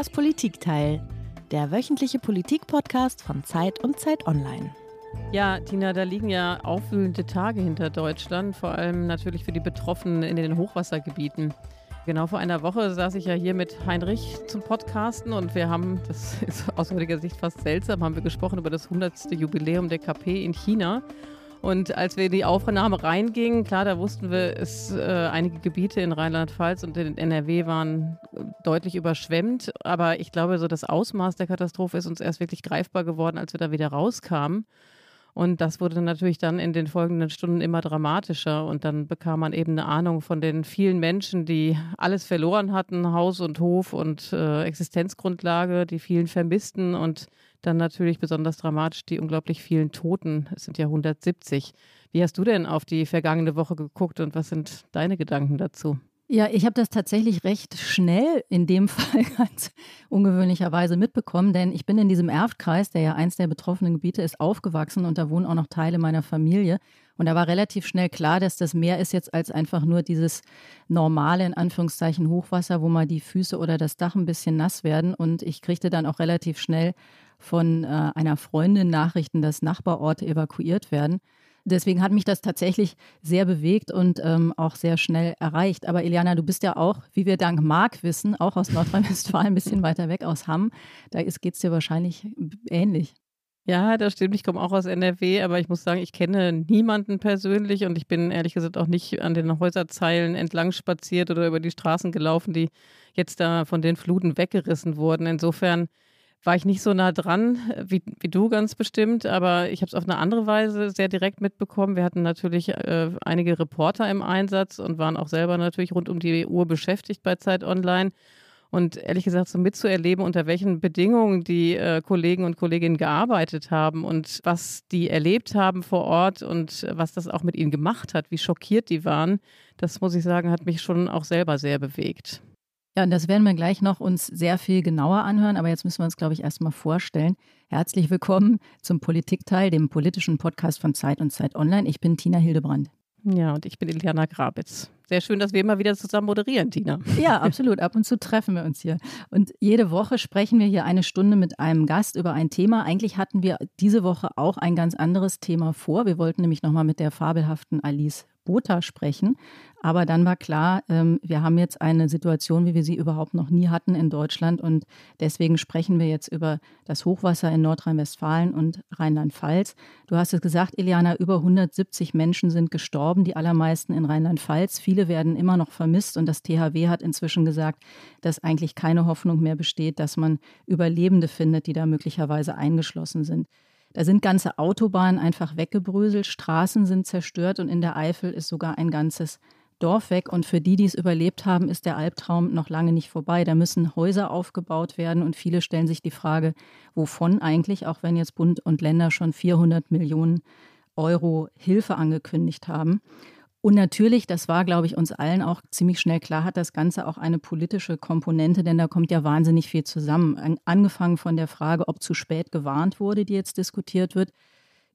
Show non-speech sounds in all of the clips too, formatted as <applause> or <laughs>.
Das Politikteil, der wöchentliche Politik-Podcast von Zeit und Zeit Online. Ja, Tina, da liegen ja aufwühlende Tage hinter Deutschland, vor allem natürlich für die Betroffenen in den Hochwassergebieten. Genau vor einer Woche saß ich ja hier mit Heinrich zum Podcasten und wir haben, das ist aus heutiger Sicht fast seltsam, haben wir gesprochen über das 100. Jubiläum der KP in China. Und als wir in die Aufnahme reingingen, klar, da wussten wir, es äh, einige Gebiete in Rheinland-Pfalz und in NRW waren deutlich überschwemmt. Aber ich glaube, so das Ausmaß der Katastrophe ist uns erst wirklich greifbar geworden, als wir da wieder rauskamen. Und das wurde natürlich dann in den folgenden Stunden immer dramatischer. Und dann bekam man eben eine Ahnung von den vielen Menschen, die alles verloren hatten, Haus und Hof und äh, Existenzgrundlage, die vielen Vermissten und dann natürlich besonders dramatisch die unglaublich vielen Toten. Es sind ja 170. Wie hast du denn auf die vergangene Woche geguckt und was sind deine Gedanken dazu? Ja, ich habe das tatsächlich recht schnell in dem <laughs> Fall ganz ungewöhnlicherweise mitbekommen, denn ich bin in diesem Erftkreis, der ja eins der betroffenen Gebiete ist, aufgewachsen und da wohnen auch noch Teile meiner Familie. Und da war relativ schnell klar, dass das mehr ist jetzt als einfach nur dieses normale, in Anführungszeichen, Hochwasser, wo mal die Füße oder das Dach ein bisschen nass werden. Und ich kriegte dann auch relativ schnell von äh, einer Freundin Nachrichten, dass Nachbarorte evakuiert werden. Deswegen hat mich das tatsächlich sehr bewegt und ähm, auch sehr schnell erreicht. Aber Eliana, du bist ja auch, wie wir dank Marc wissen, auch aus Nordrhein-Westfalen, ein bisschen weiter weg aus Hamm. Da geht es dir wahrscheinlich ähnlich. Ja, das stimmt. Ich komme auch aus NRW, aber ich muss sagen, ich kenne niemanden persönlich und ich bin ehrlich gesagt auch nicht an den Häuserzeilen entlang spaziert oder über die Straßen gelaufen, die jetzt da von den Fluten weggerissen wurden. Insofern war ich nicht so nah dran äh, wie, wie du ganz bestimmt, aber ich habe es auf eine andere Weise sehr direkt mitbekommen. Wir hatten natürlich äh, einige Reporter im Einsatz und waren auch selber natürlich rund um die Uhr beschäftigt bei Zeit Online. Und ehrlich gesagt, so mitzuerleben, unter welchen Bedingungen die äh, Kollegen und Kolleginnen gearbeitet haben und was die erlebt haben vor Ort und was das auch mit ihnen gemacht hat, wie schockiert die waren, das muss ich sagen, hat mich schon auch selber sehr bewegt. Ja, und das werden wir gleich noch uns sehr viel genauer anhören, aber jetzt müssen wir uns, glaube ich, erstmal vorstellen. Herzlich willkommen zum Politikteil, dem politischen Podcast von Zeit und Zeit Online. Ich bin Tina Hildebrand. Ja, und ich bin Iliana Grabitz. Sehr schön, dass wir immer wieder zusammen moderieren, Tina. <laughs> Ja, absolut. Ab und zu treffen wir uns hier. Und jede Woche sprechen wir hier eine Stunde mit einem Gast über ein Thema. Eigentlich hatten wir diese Woche auch ein ganz anderes Thema vor. Wir wollten nämlich nochmal mit der fabelhaften Alice Botha sprechen. Aber dann war klar, ähm, wir haben jetzt eine Situation, wie wir sie überhaupt noch nie hatten in Deutschland. Und deswegen sprechen wir jetzt über das Hochwasser in Nordrhein-Westfalen und Rheinland-Pfalz. Du hast es gesagt, Eliana, über 170 Menschen sind gestorben, die allermeisten in Rheinland-Pfalz. Viele werden immer noch vermisst. Und das THW hat inzwischen gesagt, dass eigentlich keine Hoffnung mehr besteht, dass man Überlebende findet, die da möglicherweise eingeschlossen sind. Da sind ganze Autobahnen einfach weggebröselt, Straßen sind zerstört und in der Eifel ist sogar ein ganzes Dorf weg. Und für die, die es überlebt haben, ist der Albtraum noch lange nicht vorbei. Da müssen Häuser aufgebaut werden und viele stellen sich die Frage, wovon eigentlich, auch wenn jetzt Bund und Länder schon 400 Millionen Euro Hilfe angekündigt haben. Und natürlich, das war, glaube ich, uns allen auch ziemlich schnell klar, hat das Ganze auch eine politische Komponente, denn da kommt ja wahnsinnig viel zusammen. Angefangen von der Frage, ob zu spät gewarnt wurde, die jetzt diskutiert wird,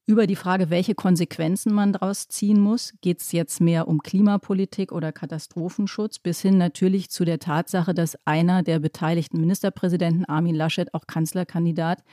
über die Frage, welche Konsequenzen man daraus ziehen muss. Geht es jetzt mehr um Klimapolitik oder Katastrophenschutz, bis hin natürlich zu der Tatsache, dass einer der beteiligten Ministerpräsidenten, Armin Laschet, auch Kanzlerkandidat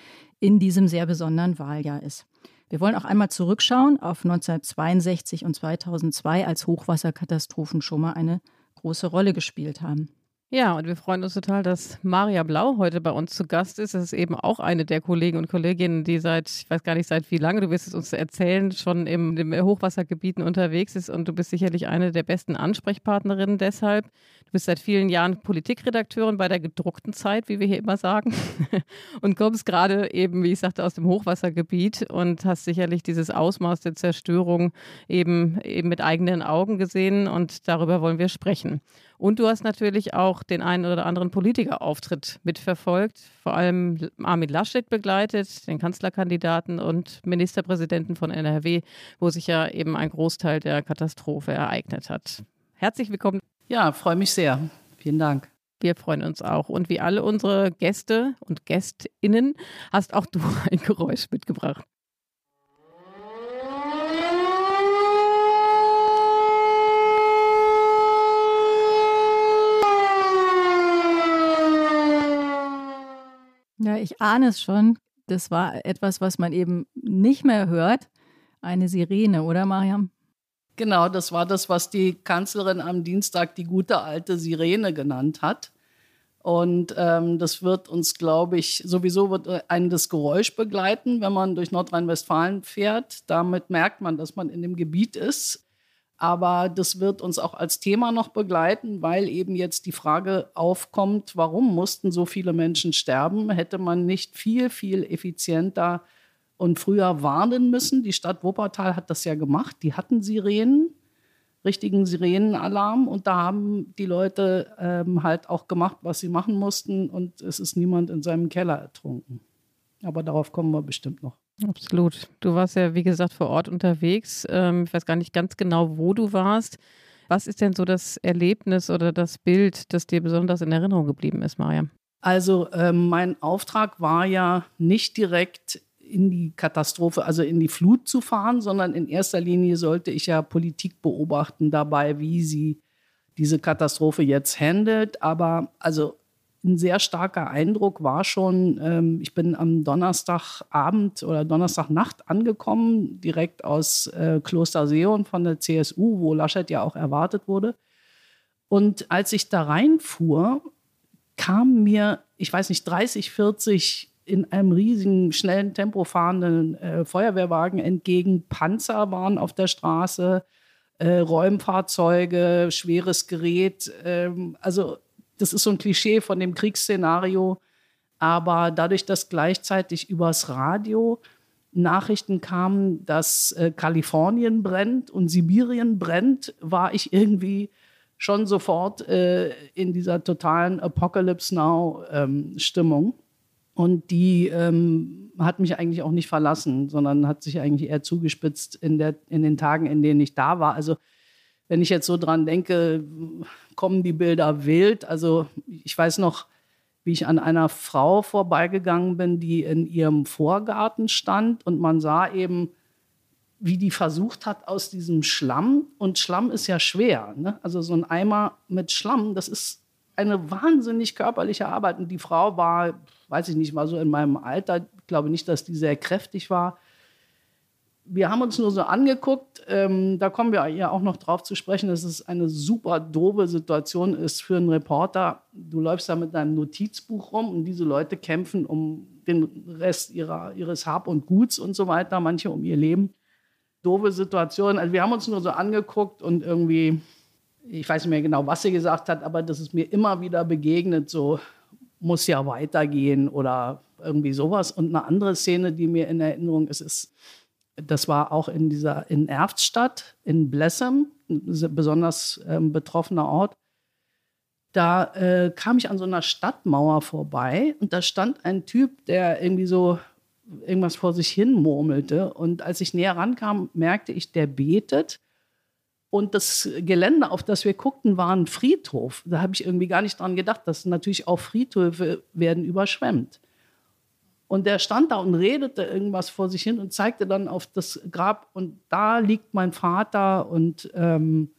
in diesem sehr besonderen Wahljahr ist. Wir wollen auch einmal zurückschauen auf 1962 und 2002, als Hochwasserkatastrophen schon mal eine große Rolle gespielt haben. Ja, und wir freuen uns total, dass Maria Blau heute bei uns zu Gast ist. Das ist eben auch eine der Kollegen und Kolleginnen, die seit, ich weiß gar nicht seit wie lange, du wirst es uns erzählen, schon im, im Hochwassergebieten unterwegs ist und du bist sicherlich eine der besten Ansprechpartnerinnen deshalb. Du bist seit vielen Jahren Politikredakteurin bei der gedruckten Zeit, wie wir hier immer sagen, <laughs> und kommst gerade eben, wie ich sagte, aus dem Hochwassergebiet und hast sicherlich dieses Ausmaß der Zerstörung eben, eben mit eigenen Augen gesehen und darüber wollen wir sprechen. Und du hast natürlich auch den einen oder anderen Politikerauftritt mitverfolgt, vor allem Armin Laschet begleitet, den Kanzlerkandidaten und Ministerpräsidenten von NRW, wo sich ja eben ein Großteil der Katastrophe ereignet hat. Herzlich willkommen. Ja, freue mich sehr. Vielen Dank. Wir freuen uns auch. Und wie alle unsere Gäste und Gästinnen hast auch du <laughs> ein Geräusch mitgebracht. Ich ahne es schon. Das war etwas, was man eben nicht mehr hört. Eine Sirene, oder Mariam? Genau, das war das, was die Kanzlerin am Dienstag die gute alte Sirene genannt hat. Und ähm, das wird uns, glaube ich, sowieso wird einen das Geräusch begleiten, wenn man durch Nordrhein-Westfalen fährt. Damit merkt man, dass man in dem Gebiet ist. Aber das wird uns auch als Thema noch begleiten, weil eben jetzt die Frage aufkommt, warum mussten so viele Menschen sterben? Hätte man nicht viel, viel effizienter und früher warnen müssen? Die Stadt Wuppertal hat das ja gemacht. Die hatten Sirenen richtigen Sirenenalarm und da haben die Leute ähm, halt auch gemacht, was sie machen mussten und es ist niemand in seinem Keller ertrunken. Aber darauf kommen wir bestimmt noch. Absolut. Du warst ja, wie gesagt, vor Ort unterwegs. Ähm, ich weiß gar nicht ganz genau, wo du warst. Was ist denn so das Erlebnis oder das Bild, das dir besonders in Erinnerung geblieben ist, Maria? Also ähm, mein Auftrag war ja nicht direkt in die Katastrophe, also in die Flut zu fahren, sondern in erster Linie sollte ich ja Politik beobachten dabei, wie sie diese Katastrophe jetzt handelt. Aber also ein sehr starker Eindruck war schon, ähm, ich bin am Donnerstagabend oder Donnerstagnacht angekommen, direkt aus äh, Kloster Seon von der CSU, wo Laschet ja auch erwartet wurde. Und als ich da reinfuhr, kam mir, ich weiß nicht, 30, 40 in einem riesigen, schnellen Tempo fahrenden äh, Feuerwehrwagen entgegen. Panzer waren auf der Straße, äh, Räumfahrzeuge, schweres Gerät. Ähm, also das ist so ein Klischee von dem Kriegsszenario. Aber dadurch, dass gleichzeitig übers Radio Nachrichten kamen, dass äh, Kalifornien brennt und Sibirien brennt, war ich irgendwie schon sofort äh, in dieser totalen Apocalypse Now-Stimmung. Ähm, und die ähm, hat mich eigentlich auch nicht verlassen, sondern hat sich eigentlich eher zugespitzt in, der, in den Tagen, in denen ich da war. Also wenn ich jetzt so dran denke, kommen die Bilder wild. Also ich weiß noch, wie ich an einer Frau vorbeigegangen bin, die in ihrem Vorgarten stand und man sah eben, wie die versucht hat aus diesem Schlamm. Und Schlamm ist ja schwer. Ne? Also so ein Eimer mit Schlamm, das ist eine wahnsinnig körperliche Arbeit. Und die Frau war, weiß ich nicht, war so in meinem Alter. Ich glaube nicht, dass die sehr kräftig war. Wir haben uns nur so angeguckt. Ähm, da kommen wir ja auch noch drauf zu sprechen, dass es eine super doofe Situation ist für einen Reporter. Du läufst da mit deinem Notizbuch rum und diese Leute kämpfen um den Rest ihrer, ihres Hab und Guts und so weiter, manche um ihr Leben. Doofe Situation. Also wir haben uns nur so angeguckt und irgendwie ich weiß nicht mehr genau, was sie gesagt hat, aber das ist mir immer wieder begegnet, so muss ja weitergehen oder irgendwie sowas. Und eine andere Szene, die mir in Erinnerung ist, ist, das war auch in dieser, in Erftstadt, in Blessem, ein besonders ähm, betroffener Ort. Da äh, kam ich an so einer Stadtmauer vorbei und da stand ein Typ, der irgendwie so irgendwas vor sich hin murmelte. Und als ich näher rankam, merkte ich, der betet und das Gelände, auf das wir guckten, war ein Friedhof. Da habe ich irgendwie gar nicht dran gedacht, dass natürlich auch Friedhöfe werden überschwemmt. Und der stand da und redete irgendwas vor sich hin und zeigte dann auf das Grab. Und da liegt mein Vater. Und ähm,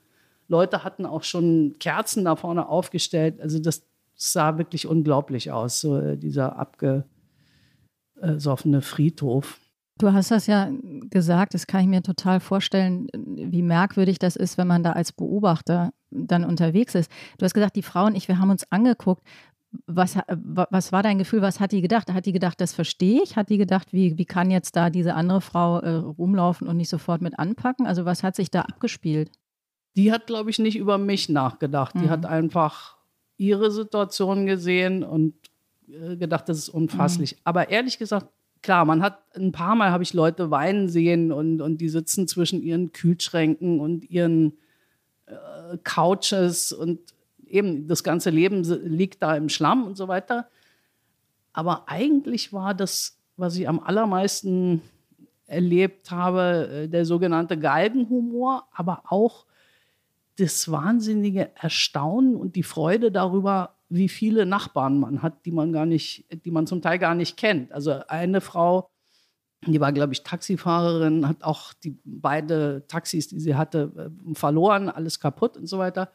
Leute hatten auch schon Kerzen da vorne aufgestellt. Also das sah wirklich unglaublich aus, so äh, dieser abgesoffene Friedhof. Du hast das ja gesagt, das kann ich mir total vorstellen, wie merkwürdig das ist, wenn man da als Beobachter dann unterwegs ist. Du hast gesagt, die Frau und ich, wir haben uns angeguckt. Was, was war dein Gefühl? Was hat die gedacht? Hat die gedacht, das verstehe ich? Hat die gedacht, wie, wie kann jetzt da diese andere Frau äh, rumlaufen und nicht sofort mit anpacken? Also was hat sich da abgespielt? Die hat, glaube ich, nicht über mich nachgedacht. Die mhm. hat einfach ihre Situation gesehen und äh, gedacht, das ist unfasslich. Mhm. Aber ehrlich gesagt, klar, man hat ein paar Mal habe ich Leute weinen sehen und, und die sitzen zwischen ihren Kühlschränken und ihren äh, Couches und eben das ganze Leben liegt da im Schlamm und so weiter. Aber eigentlich war das, was ich am allermeisten erlebt habe, äh, der sogenannte Galgenhumor, aber auch das wahnsinnige Erstaunen und die Freude darüber, wie viele Nachbarn man hat, die man gar nicht, die man zum Teil gar nicht kennt. Also eine Frau, die war, glaube ich, Taxifahrerin, hat auch die beide Taxis, die sie hatte, äh, verloren, alles kaputt und so weiter.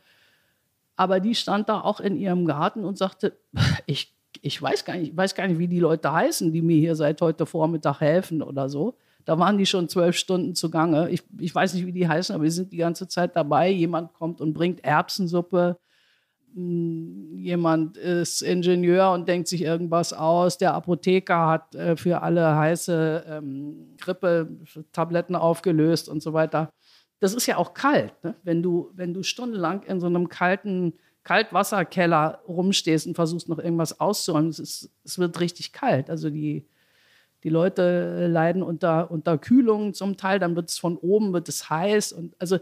Aber die stand da auch in ihrem Garten und sagte, <laughs> ich, ich weiß gar nicht, ich weiß gar nicht, wie die Leute heißen, die mir hier seit heute Vormittag helfen oder so. Da waren die schon zwölf Stunden zugange. Ich, ich weiß nicht, wie die heißen, aber die sind die ganze Zeit dabei. Jemand kommt und bringt Erbsensuppe. Hm, jemand ist Ingenieur und denkt sich irgendwas aus. Der Apotheker hat äh, für alle heiße ähm, Grippe-Tabletten aufgelöst und so weiter. Das ist ja auch kalt, ne? wenn, du, wenn du stundenlang in so einem kalten Kaltwasserkeller rumstehst und versuchst noch irgendwas auszuräumen. Es, ist, es wird richtig kalt. Also die, die Leute leiden unter, unter Kühlung zum Teil, dann wird es von oben wird es heiß. Und also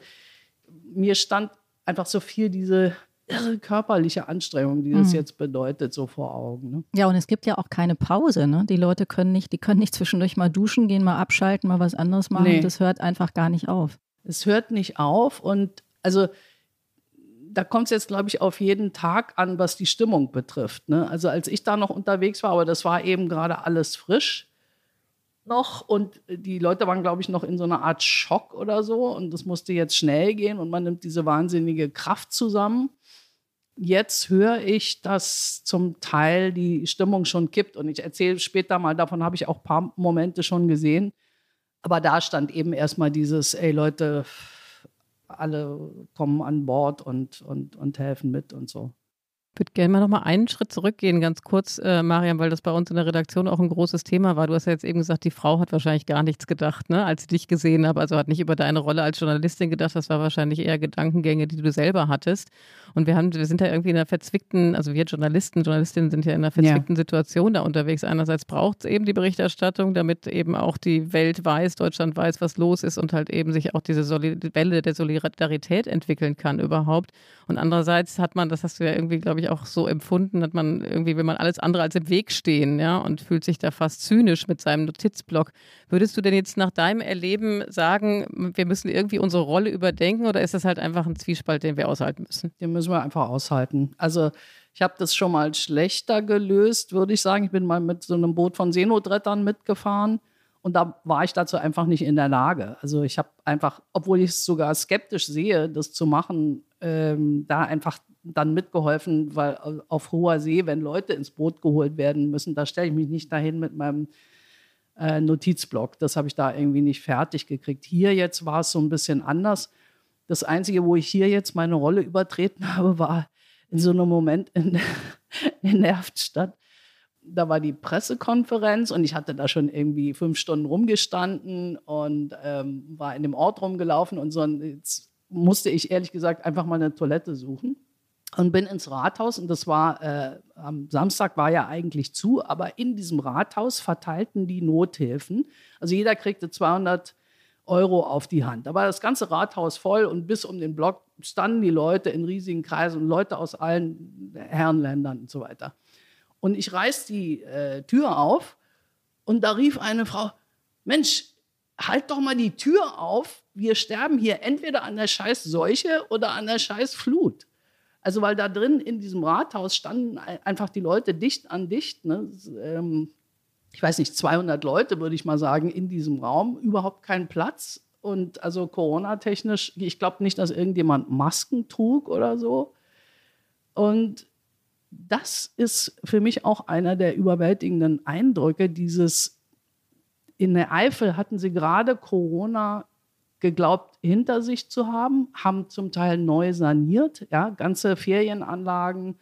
mir stand einfach so viel diese irre körperliche Anstrengung, die das mhm. jetzt bedeutet, so vor Augen. Ne? Ja, und es gibt ja auch keine Pause. Ne? Die Leute können nicht, die können nicht zwischendurch mal duschen gehen, mal abschalten, mal was anderes machen. Nee. Das hört einfach gar nicht auf. Es hört nicht auf und also da kommt es jetzt, glaube ich, auf jeden Tag an, was die Stimmung betrifft. Ne? Also als ich da noch unterwegs war, aber das war eben gerade alles frisch noch und die Leute waren, glaube ich, noch in so einer Art Schock oder so und das musste jetzt schnell gehen und man nimmt diese wahnsinnige Kraft zusammen. Jetzt höre ich, dass zum Teil die Stimmung schon kippt und ich erzähle später mal, davon habe ich auch ein paar Momente schon gesehen. Aber da stand eben erstmal dieses, ey Leute, alle kommen an Bord und, und, und helfen mit und so. Ich würde gerne mal noch mal einen Schritt zurückgehen, ganz kurz, äh, Mariam, weil das bei uns in der Redaktion auch ein großes Thema war. Du hast ja jetzt eben gesagt, die Frau hat wahrscheinlich gar nichts gedacht, ne, als sie dich gesehen hat. Also hat nicht über deine Rolle als Journalistin gedacht. Das war wahrscheinlich eher Gedankengänge, die du selber hattest. Und wir haben, wir sind ja irgendwie in einer verzwickten, also wir Journalisten, Journalistinnen sind ja in einer verzwickten ja. Situation da unterwegs. Einerseits braucht es eben die Berichterstattung, damit eben auch die Welt weiß, Deutschland weiß, was los ist und halt eben sich auch diese Solid Welle der Solidarität entwickeln kann überhaupt. Und andererseits hat man, das hast du ja irgendwie, glaube ich, auch so empfunden, hat man irgendwie, will man alles andere als im Weg stehen, ja, und fühlt sich da fast zynisch mit seinem Notizblock. Würdest du denn jetzt nach deinem Erleben sagen, wir müssen irgendwie unsere Rolle überdenken oder ist das halt einfach ein Zwiespalt, den wir aushalten müssen? Den müssen wir einfach aushalten. Also ich habe das schon mal schlechter gelöst, würde ich sagen. Ich bin mal mit so einem Boot von Seenotrettern mitgefahren. Und da war ich dazu einfach nicht in der Lage. Also ich habe einfach, obwohl ich es sogar skeptisch sehe, das zu machen, ähm, da einfach dann mitgeholfen, weil auf hoher See, wenn Leute ins Boot geholt werden müssen, da stelle ich mich nicht dahin mit meinem äh, Notizblock. Das habe ich da irgendwie nicht fertig gekriegt. Hier jetzt war es so ein bisschen anders. Das Einzige, wo ich hier jetzt meine Rolle übertreten <laughs> habe, war in so einem Moment in, <laughs> in Nervstadt. Da war die Pressekonferenz und ich hatte da schon irgendwie fünf Stunden rumgestanden und ähm, war in dem Ort rumgelaufen und so. Und jetzt musste ich ehrlich gesagt einfach mal eine Toilette suchen und bin ins Rathaus und das war äh, am Samstag war ja eigentlich zu, aber in diesem Rathaus verteilten die Nothilfen. Also jeder kriegte 200 Euro auf die Hand. Da war das ganze Rathaus voll und bis um den Block standen die Leute in riesigen Kreisen, Leute aus allen Herrenländern und so weiter. Und ich reiß die äh, Tür auf und da rief eine Frau: Mensch, halt doch mal die Tür auf. Wir sterben hier entweder an der scheiß Seuche oder an der scheiß Flut. Also weil da drin in diesem Rathaus standen einfach die Leute dicht an dicht. Ne? Ähm, ich weiß nicht, 200 Leute würde ich mal sagen in diesem Raum, überhaupt keinen Platz. Und also Corona-technisch, ich glaube nicht, dass irgendjemand Masken trug oder so. Und das ist für mich auch einer der überwältigenden Eindrücke, dieses in der Eifel hatten sie gerade Corona geglaubt, hinter sich zu haben, haben zum Teil neu saniert, ja, ganze Ferienanlagen,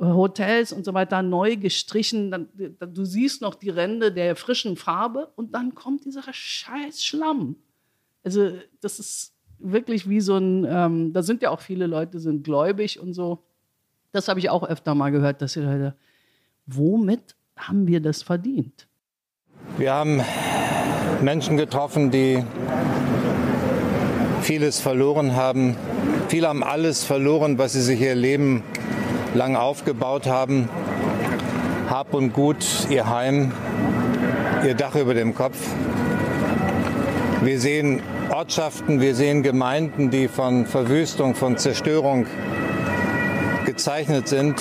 Hotels und so weiter neu gestrichen. Dann, du siehst noch die Ränder der frischen Farbe und dann kommt dieser scheiß Schlamm. Also das ist wirklich wie so ein, ähm, da sind ja auch viele Leute, sind gläubig und so. Das habe ich auch öfter mal gehört, dass die Leute, womit haben wir das verdient? Wir haben Menschen getroffen, die vieles verloren haben. Viele haben alles verloren, was sie sich ihr Leben lang aufgebaut haben. Hab und Gut, ihr Heim, ihr Dach über dem Kopf. Wir sehen Ortschaften, wir sehen Gemeinden, die von Verwüstung, von Zerstörung gezeichnet sind.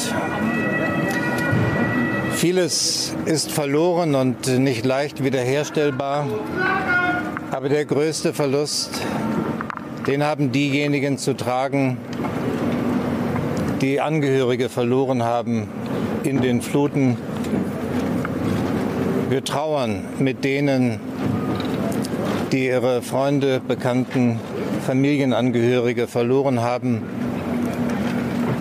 Vieles ist verloren und nicht leicht wiederherstellbar. Aber der größte Verlust den haben diejenigen zu tragen, die Angehörige verloren haben, in den Fluten. Wir trauern mit denen, die ihre Freunde, Bekannten, Familienangehörige verloren haben.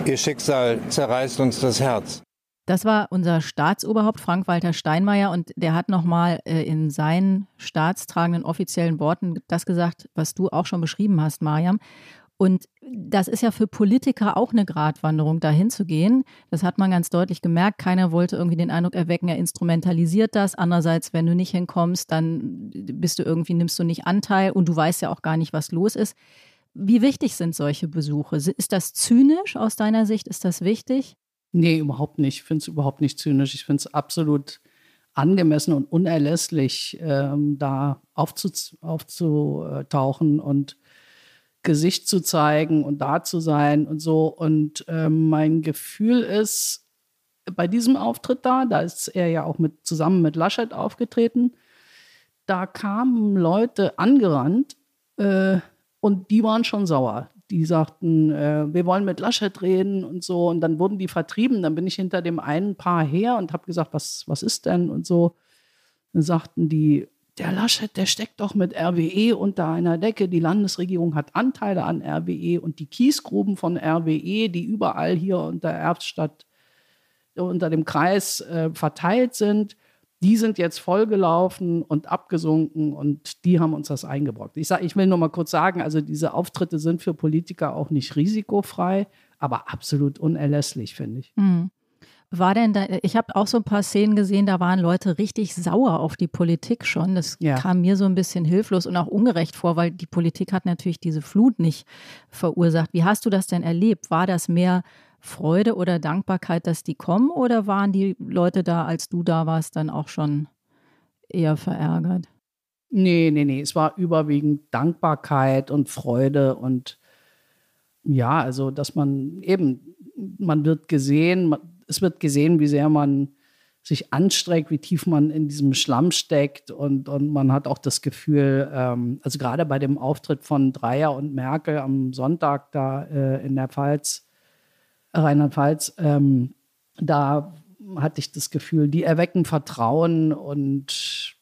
Ihr Schicksal zerreißt uns das Herz. Das war unser Staatsoberhaupt Frank-Walter Steinmeier und der hat nochmal äh, in seinen staatstragenden offiziellen Worten das gesagt, was du auch schon beschrieben hast, Mariam. Und das ist ja für Politiker auch eine Gratwanderung, dahin zu gehen. Das hat man ganz deutlich gemerkt. Keiner wollte irgendwie den Eindruck erwecken, er instrumentalisiert das. Andererseits, wenn du nicht hinkommst, dann bist du irgendwie, nimmst du nicht Anteil und du weißt ja auch gar nicht, was los ist. Wie wichtig sind solche Besuche? Ist das zynisch aus deiner Sicht? Ist das wichtig? Nee, überhaupt nicht. Ich finde es überhaupt nicht zynisch. Ich finde es absolut angemessen und unerlässlich, ähm, da aufzutauchen und Gesicht zu zeigen und da zu sein und so. Und ähm, mein Gefühl ist, bei diesem Auftritt da, da ist er ja auch mit, zusammen mit Laschet aufgetreten, da kamen Leute angerannt äh, und die waren schon sauer. Die sagten, äh, wir wollen mit Laschet reden und so. Und dann wurden die vertrieben. Dann bin ich hinter dem einen Paar her und habe gesagt, was, was ist denn und so. Dann sagten die, der Laschet, der steckt doch mit RWE unter einer Decke. Die Landesregierung hat Anteile an RWE und die Kiesgruben von RWE, die überall hier unter Erbstadt, unter dem Kreis äh, verteilt sind, die sind jetzt vollgelaufen und abgesunken und die haben uns das eingebrockt. Ich, sag, ich will nur mal kurz sagen, also diese Auftritte sind für Politiker auch nicht risikofrei, aber absolut unerlässlich, finde ich. Mhm. War denn da, ich habe auch so ein paar Szenen gesehen, da waren Leute richtig sauer auf die Politik schon. Das ja. kam mir so ein bisschen hilflos und auch ungerecht vor, weil die Politik hat natürlich diese Flut nicht verursacht. Wie hast du das denn erlebt? War das mehr Freude oder Dankbarkeit, dass die kommen oder waren die Leute da, als du da warst, dann auch schon eher verärgert? Nee, nee, nee. Es war überwiegend Dankbarkeit und Freude und ja, also dass man eben, man wird gesehen, man, es wird gesehen, wie sehr man sich anstrengt, wie tief man in diesem Schlamm steckt und, und man hat auch das Gefühl, ähm, also gerade bei dem Auftritt von Dreier und Merkel am Sonntag da äh, in der Pfalz, Rheinland-Pfalz, ähm, da hatte ich das Gefühl, die erwecken Vertrauen und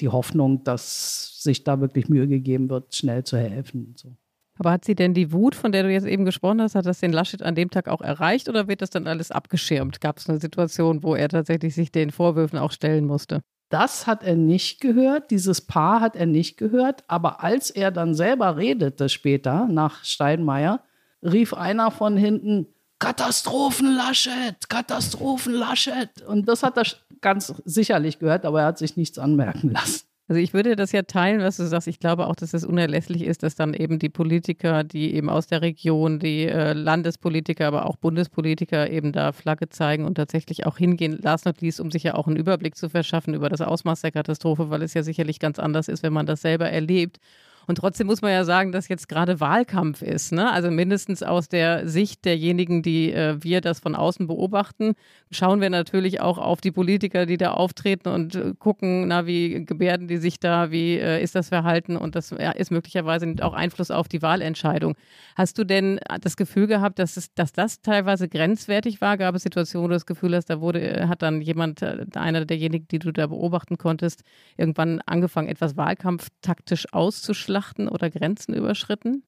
die Hoffnung, dass sich da wirklich Mühe gegeben wird, schnell zu helfen. So. Aber hat sie denn die Wut, von der du jetzt eben gesprochen hast, hat das den Laschet an dem Tag auch erreicht oder wird das dann alles abgeschirmt? Gab es eine Situation, wo er tatsächlich sich den Vorwürfen auch stellen musste? Das hat er nicht gehört, dieses Paar hat er nicht gehört, aber als er dann selber redete später nach Steinmeier, rief einer von hinten, Katastrophen Laschet, Katastrophen Laschet. Und das hat er ganz sicherlich gehört, aber er hat sich nichts anmerken lassen. Also ich würde das ja teilen, was du sagst. Ich glaube auch, dass es unerlässlich ist, dass dann eben die Politiker, die eben aus der Region, die äh, Landespolitiker, aber auch Bundespolitiker eben da Flagge zeigen und tatsächlich auch hingehen, last not least, um sich ja auch einen Überblick zu verschaffen über das Ausmaß der Katastrophe, weil es ja sicherlich ganz anders ist, wenn man das selber erlebt. Und trotzdem muss man ja sagen, dass jetzt gerade Wahlkampf ist. Ne? Also mindestens aus der Sicht derjenigen, die äh, wir das von außen beobachten, schauen wir natürlich auch auf die Politiker, die da auftreten und äh, gucken, na, wie gebärden die sich da, wie äh, ist das Verhalten und das ja, ist möglicherweise auch Einfluss auf die Wahlentscheidung. Hast du denn das Gefühl gehabt, dass, es, dass das teilweise grenzwertig war? Gab es Situationen, wo du das Gefühl hast, da wurde, äh, hat dann jemand, äh, einer derjenigen, die du da beobachten konntest, irgendwann angefangen, etwas wahlkampftaktisch auszuschlagen? Ausschlachten oder Grenzen überschritten?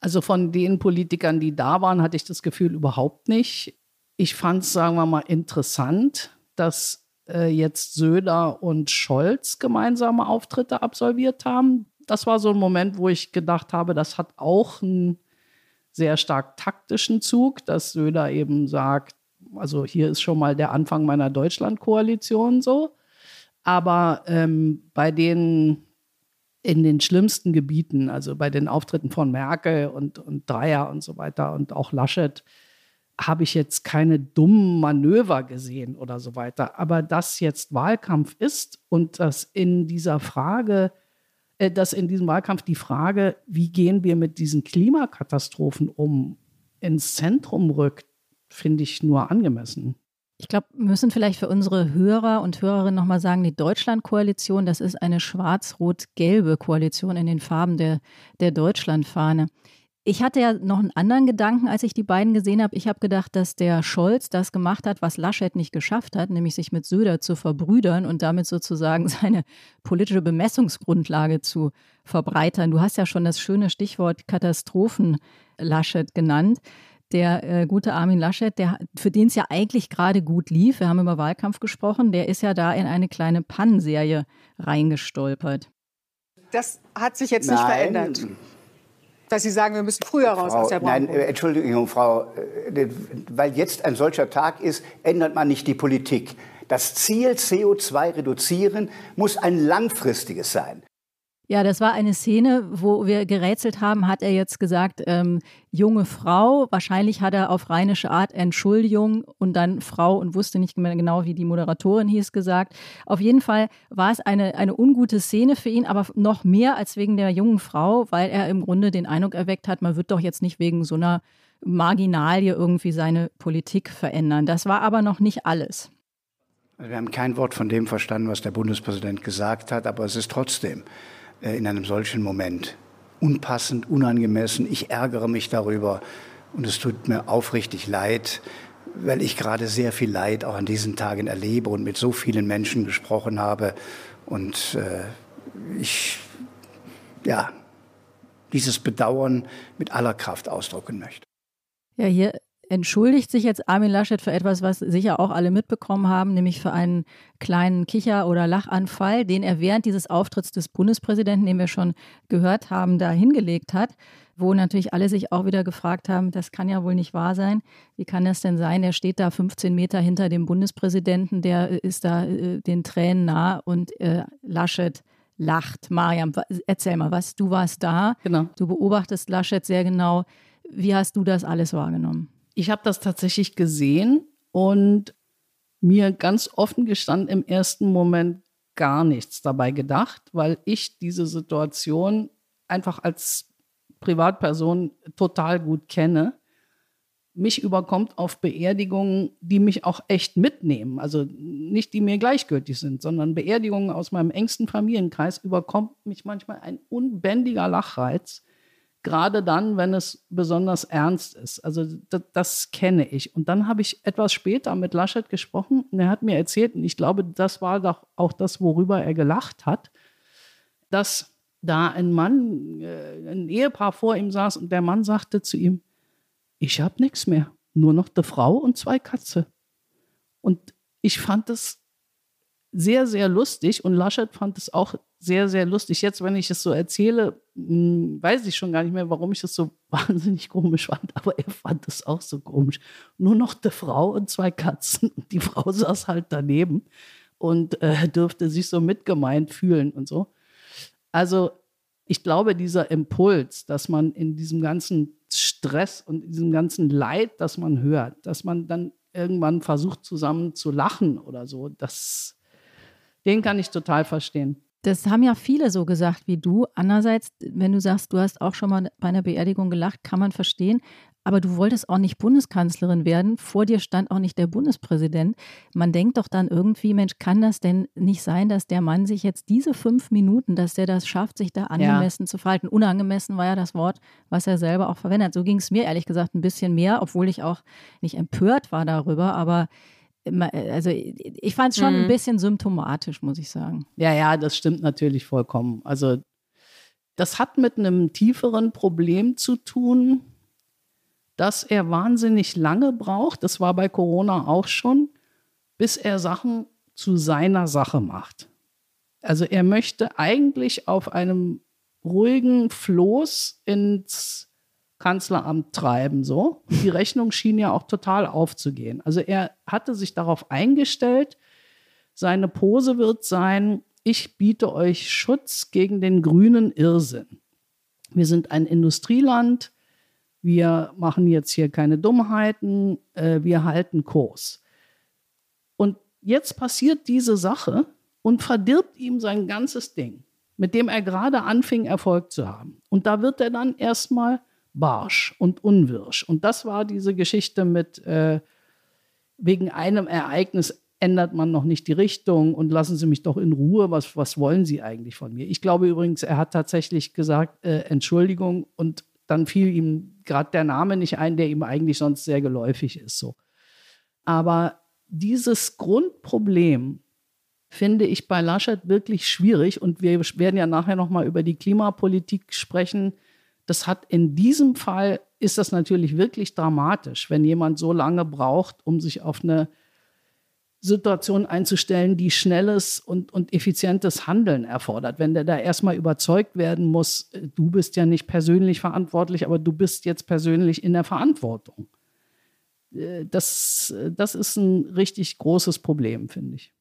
Also von den Politikern, die da waren, hatte ich das Gefühl überhaupt nicht. Ich fand es, sagen wir mal, interessant, dass äh, jetzt Söder und Scholz gemeinsame Auftritte absolviert haben. Das war so ein Moment, wo ich gedacht habe, das hat auch einen sehr stark taktischen Zug, dass Söder eben sagt, also hier ist schon mal der Anfang meiner Deutschlandkoalition so. Aber ähm, bei den in den schlimmsten Gebieten, also bei den Auftritten von Merkel und, und Dreier und so weiter und auch Laschet, habe ich jetzt keine dummen Manöver gesehen oder so weiter. Aber dass jetzt Wahlkampf ist und dass in dieser Frage, äh, dass in diesem Wahlkampf die Frage, wie gehen wir mit diesen Klimakatastrophen um, ins Zentrum rückt, finde ich nur angemessen. Ich glaube, wir müssen vielleicht für unsere Hörer und Hörerinnen nochmal sagen, die Deutschlandkoalition, das ist eine schwarz-rot-gelbe Koalition in den Farben der, der Deutschlandfahne. Ich hatte ja noch einen anderen Gedanken, als ich die beiden gesehen habe. Ich habe gedacht, dass der Scholz das gemacht hat, was Laschet nicht geschafft hat, nämlich sich mit Söder zu verbrüdern und damit sozusagen <laughs> seine politische Bemessungsgrundlage zu verbreitern. Du hast ja schon das schöne Stichwort Katastrophen Laschet genannt. Der äh, gute Armin Laschet, der, für den es ja eigentlich gerade gut lief, wir haben über Wahlkampf gesprochen, der ist ja da in eine kleine Pannenserie reingestolpert. Das hat sich jetzt nicht Nein. verändert dass Sie sagen, wir müssen früher raus Frau, aus der Brandenburg. Nein, äh, Entschuldigung, Frau, äh, weil jetzt ein solcher Tag ist, ändert man nicht die Politik. Das Ziel CO2 reduzieren muss ein langfristiges sein. Ja, das war eine Szene, wo wir gerätselt haben, hat er jetzt gesagt, ähm, junge Frau, wahrscheinlich hat er auf rheinische Art Entschuldigung und dann Frau und wusste nicht mehr genau, wie die Moderatorin hieß, gesagt. Auf jeden Fall war es eine, eine ungute Szene für ihn, aber noch mehr als wegen der jungen Frau, weil er im Grunde den Eindruck erweckt hat, man wird doch jetzt nicht wegen so einer Marginalie irgendwie seine Politik verändern. Das war aber noch nicht alles. Wir haben kein Wort von dem verstanden, was der Bundespräsident gesagt hat, aber es ist trotzdem in einem solchen Moment. Unpassend, unangemessen. Ich ärgere mich darüber und es tut mir aufrichtig leid, weil ich gerade sehr viel Leid auch an diesen Tagen erlebe und mit so vielen Menschen gesprochen habe. Und äh, ich, ja, dieses Bedauern mit aller Kraft ausdrücken möchte. Ja, hier entschuldigt sich jetzt Armin Laschet für etwas, was sicher auch alle mitbekommen haben, nämlich für einen kleinen Kicher- oder Lachanfall, den er während dieses Auftritts des Bundespräsidenten, den wir schon gehört haben, da hingelegt hat, wo natürlich alle sich auch wieder gefragt haben, das kann ja wohl nicht wahr sein. Wie kann das denn sein? Er steht da 15 Meter hinter dem Bundespräsidenten, der ist da äh, den Tränen nah und äh, Laschet lacht. Mariam, erzähl mal, was du warst da. Genau. Du beobachtest Laschet sehr genau. Wie hast du das alles wahrgenommen? Ich habe das tatsächlich gesehen und mir ganz offen gestanden im ersten Moment gar nichts dabei gedacht, weil ich diese Situation einfach als Privatperson total gut kenne. Mich überkommt auf Beerdigungen, die mich auch echt mitnehmen. Also nicht die mir gleichgültig sind, sondern Beerdigungen aus meinem engsten Familienkreis überkommt mich manchmal ein unbändiger Lachreiz gerade dann, wenn es besonders ernst ist. Also das, das kenne ich. Und dann habe ich etwas später mit Laschet gesprochen und er hat mir erzählt, und ich glaube, das war doch auch das, worüber er gelacht hat, dass da ein Mann, äh, ein Ehepaar vor ihm saß und der Mann sagte zu ihm, ich habe nichts mehr, nur noch eine Frau und zwei Katze. Und ich fand das sehr, sehr lustig und Laschet fand es auch sehr, sehr lustig. Jetzt, wenn ich es so erzähle, hm, weiß ich schon gar nicht mehr, warum ich das so <laughs> wahnsinnig komisch fand, aber er fand es auch so komisch. Nur noch eine Frau und zwei Katzen. Und die Frau saß halt daneben und äh, dürfte sich so mitgemeint fühlen und so. Also ich glaube, dieser Impuls, dass man in diesem ganzen Stress und in diesem ganzen Leid, das man hört, dass man dann irgendwann versucht, zusammen zu lachen oder so, das, den kann ich total verstehen. Das haben ja viele so gesagt wie du. Andererseits, wenn du sagst, du hast auch schon mal bei einer Beerdigung gelacht, kann man verstehen. Aber du wolltest auch nicht Bundeskanzlerin werden. Vor dir stand auch nicht der Bundespräsident. Man denkt doch dann irgendwie, Mensch, kann das denn nicht sein, dass der Mann sich jetzt diese fünf Minuten, dass der das schafft, sich da angemessen ja. zu verhalten? Unangemessen war ja das Wort, was er selber auch verwendet. So ging es mir ehrlich gesagt ein bisschen mehr, obwohl ich auch nicht empört war darüber. Aber also ich fand es schon mhm. ein bisschen symptomatisch, muss ich sagen. Ja, ja, das stimmt natürlich vollkommen. Also das hat mit einem tieferen Problem zu tun, dass er wahnsinnig lange braucht, das war bei Corona auch schon, bis er Sachen zu seiner Sache macht. Also er möchte eigentlich auf einem ruhigen Floß ins Kanzleramt treiben, so. die Rechnung schien ja auch total aufzugehen. Also er hatte sich darauf eingestellt, seine Pose wird sein, ich biete euch Schutz gegen den grünen Irrsinn. Wir sind ein Industrieland, wir machen jetzt hier keine Dummheiten, äh, wir halten Kurs. Und jetzt passiert diese Sache und verdirbt ihm sein ganzes Ding, mit dem er gerade anfing, Erfolg zu haben. Und da wird er dann erstmal barsch und unwirsch. Und das war diese Geschichte mit, äh, wegen einem Ereignis ändert man noch nicht die Richtung und lassen Sie mich doch in Ruhe, was, was wollen Sie eigentlich von mir? Ich glaube übrigens, er hat tatsächlich gesagt, äh, Entschuldigung und dann fiel ihm gerade der Name nicht ein, der ihm eigentlich sonst sehr geläufig ist. So. Aber dieses Grundproblem finde ich bei Laschet wirklich schwierig. Und wir werden ja nachher noch mal über die Klimapolitik sprechen. Das hat in diesem Fall ist das natürlich wirklich dramatisch, wenn jemand so lange braucht, um sich auf eine Situation einzustellen, die schnelles und, und effizientes Handeln erfordert. Wenn der da erstmal überzeugt werden muss, äh, du bist ja nicht persönlich verantwortlich, aber du bist jetzt persönlich in der Verantwortung. Äh, das, äh, das ist ein richtig großes Problem, finde ich.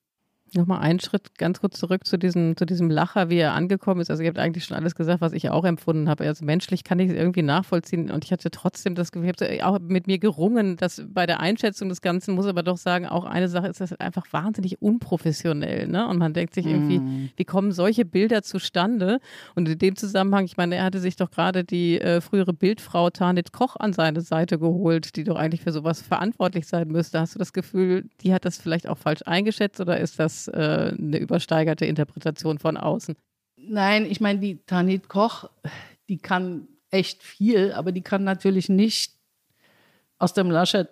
Nochmal einen Schritt ganz kurz zurück zu diesem, zu diesem Lacher, wie er angekommen ist. Also ihr habt eigentlich schon alles gesagt, was ich auch empfunden habe. Also menschlich kann ich es irgendwie nachvollziehen und ich hatte trotzdem das Gefühl, ich habe auch mit mir gerungen, dass bei der Einschätzung des Ganzen muss aber doch sagen, auch eine Sache ist das einfach wahnsinnig unprofessionell. Ne? Und man denkt sich irgendwie, mm. wie kommen solche Bilder zustande? Und in dem Zusammenhang, ich meine, er hatte sich doch gerade die äh, frühere Bildfrau Tanit Koch an seine Seite geholt, die doch eigentlich für sowas verantwortlich sein müsste. Hast du das Gefühl, die hat das vielleicht auch falsch eingeschätzt oder ist das äh, eine übersteigerte Interpretation von außen. Nein, ich meine, die Tanit Koch, die kann echt viel, aber die kann natürlich nicht aus dem Laschet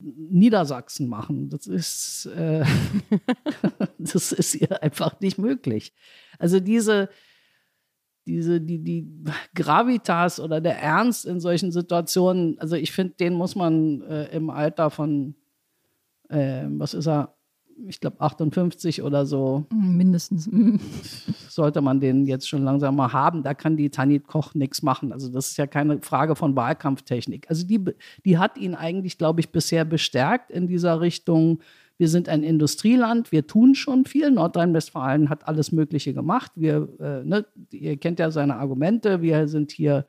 Niedersachsen machen. Das ist, äh, <laughs> das ist ihr einfach nicht möglich. Also diese, diese, die, die Gravitas oder der Ernst in solchen Situationen, also ich finde, den muss man äh, im Alter von, äh, was ist er, ich glaube 58 oder so. Mm, mindestens. Mm. Sollte man den jetzt schon langsam mal haben. Da kann die Tanit Koch nichts machen. Also das ist ja keine Frage von Wahlkampftechnik. Also die, die hat ihn eigentlich, glaube ich, bisher bestärkt in dieser Richtung. Wir sind ein Industrieland, wir tun schon viel. Nordrhein-Westfalen hat alles Mögliche gemacht. Wir, äh, ne, ihr kennt ja seine Argumente. Wir sind hier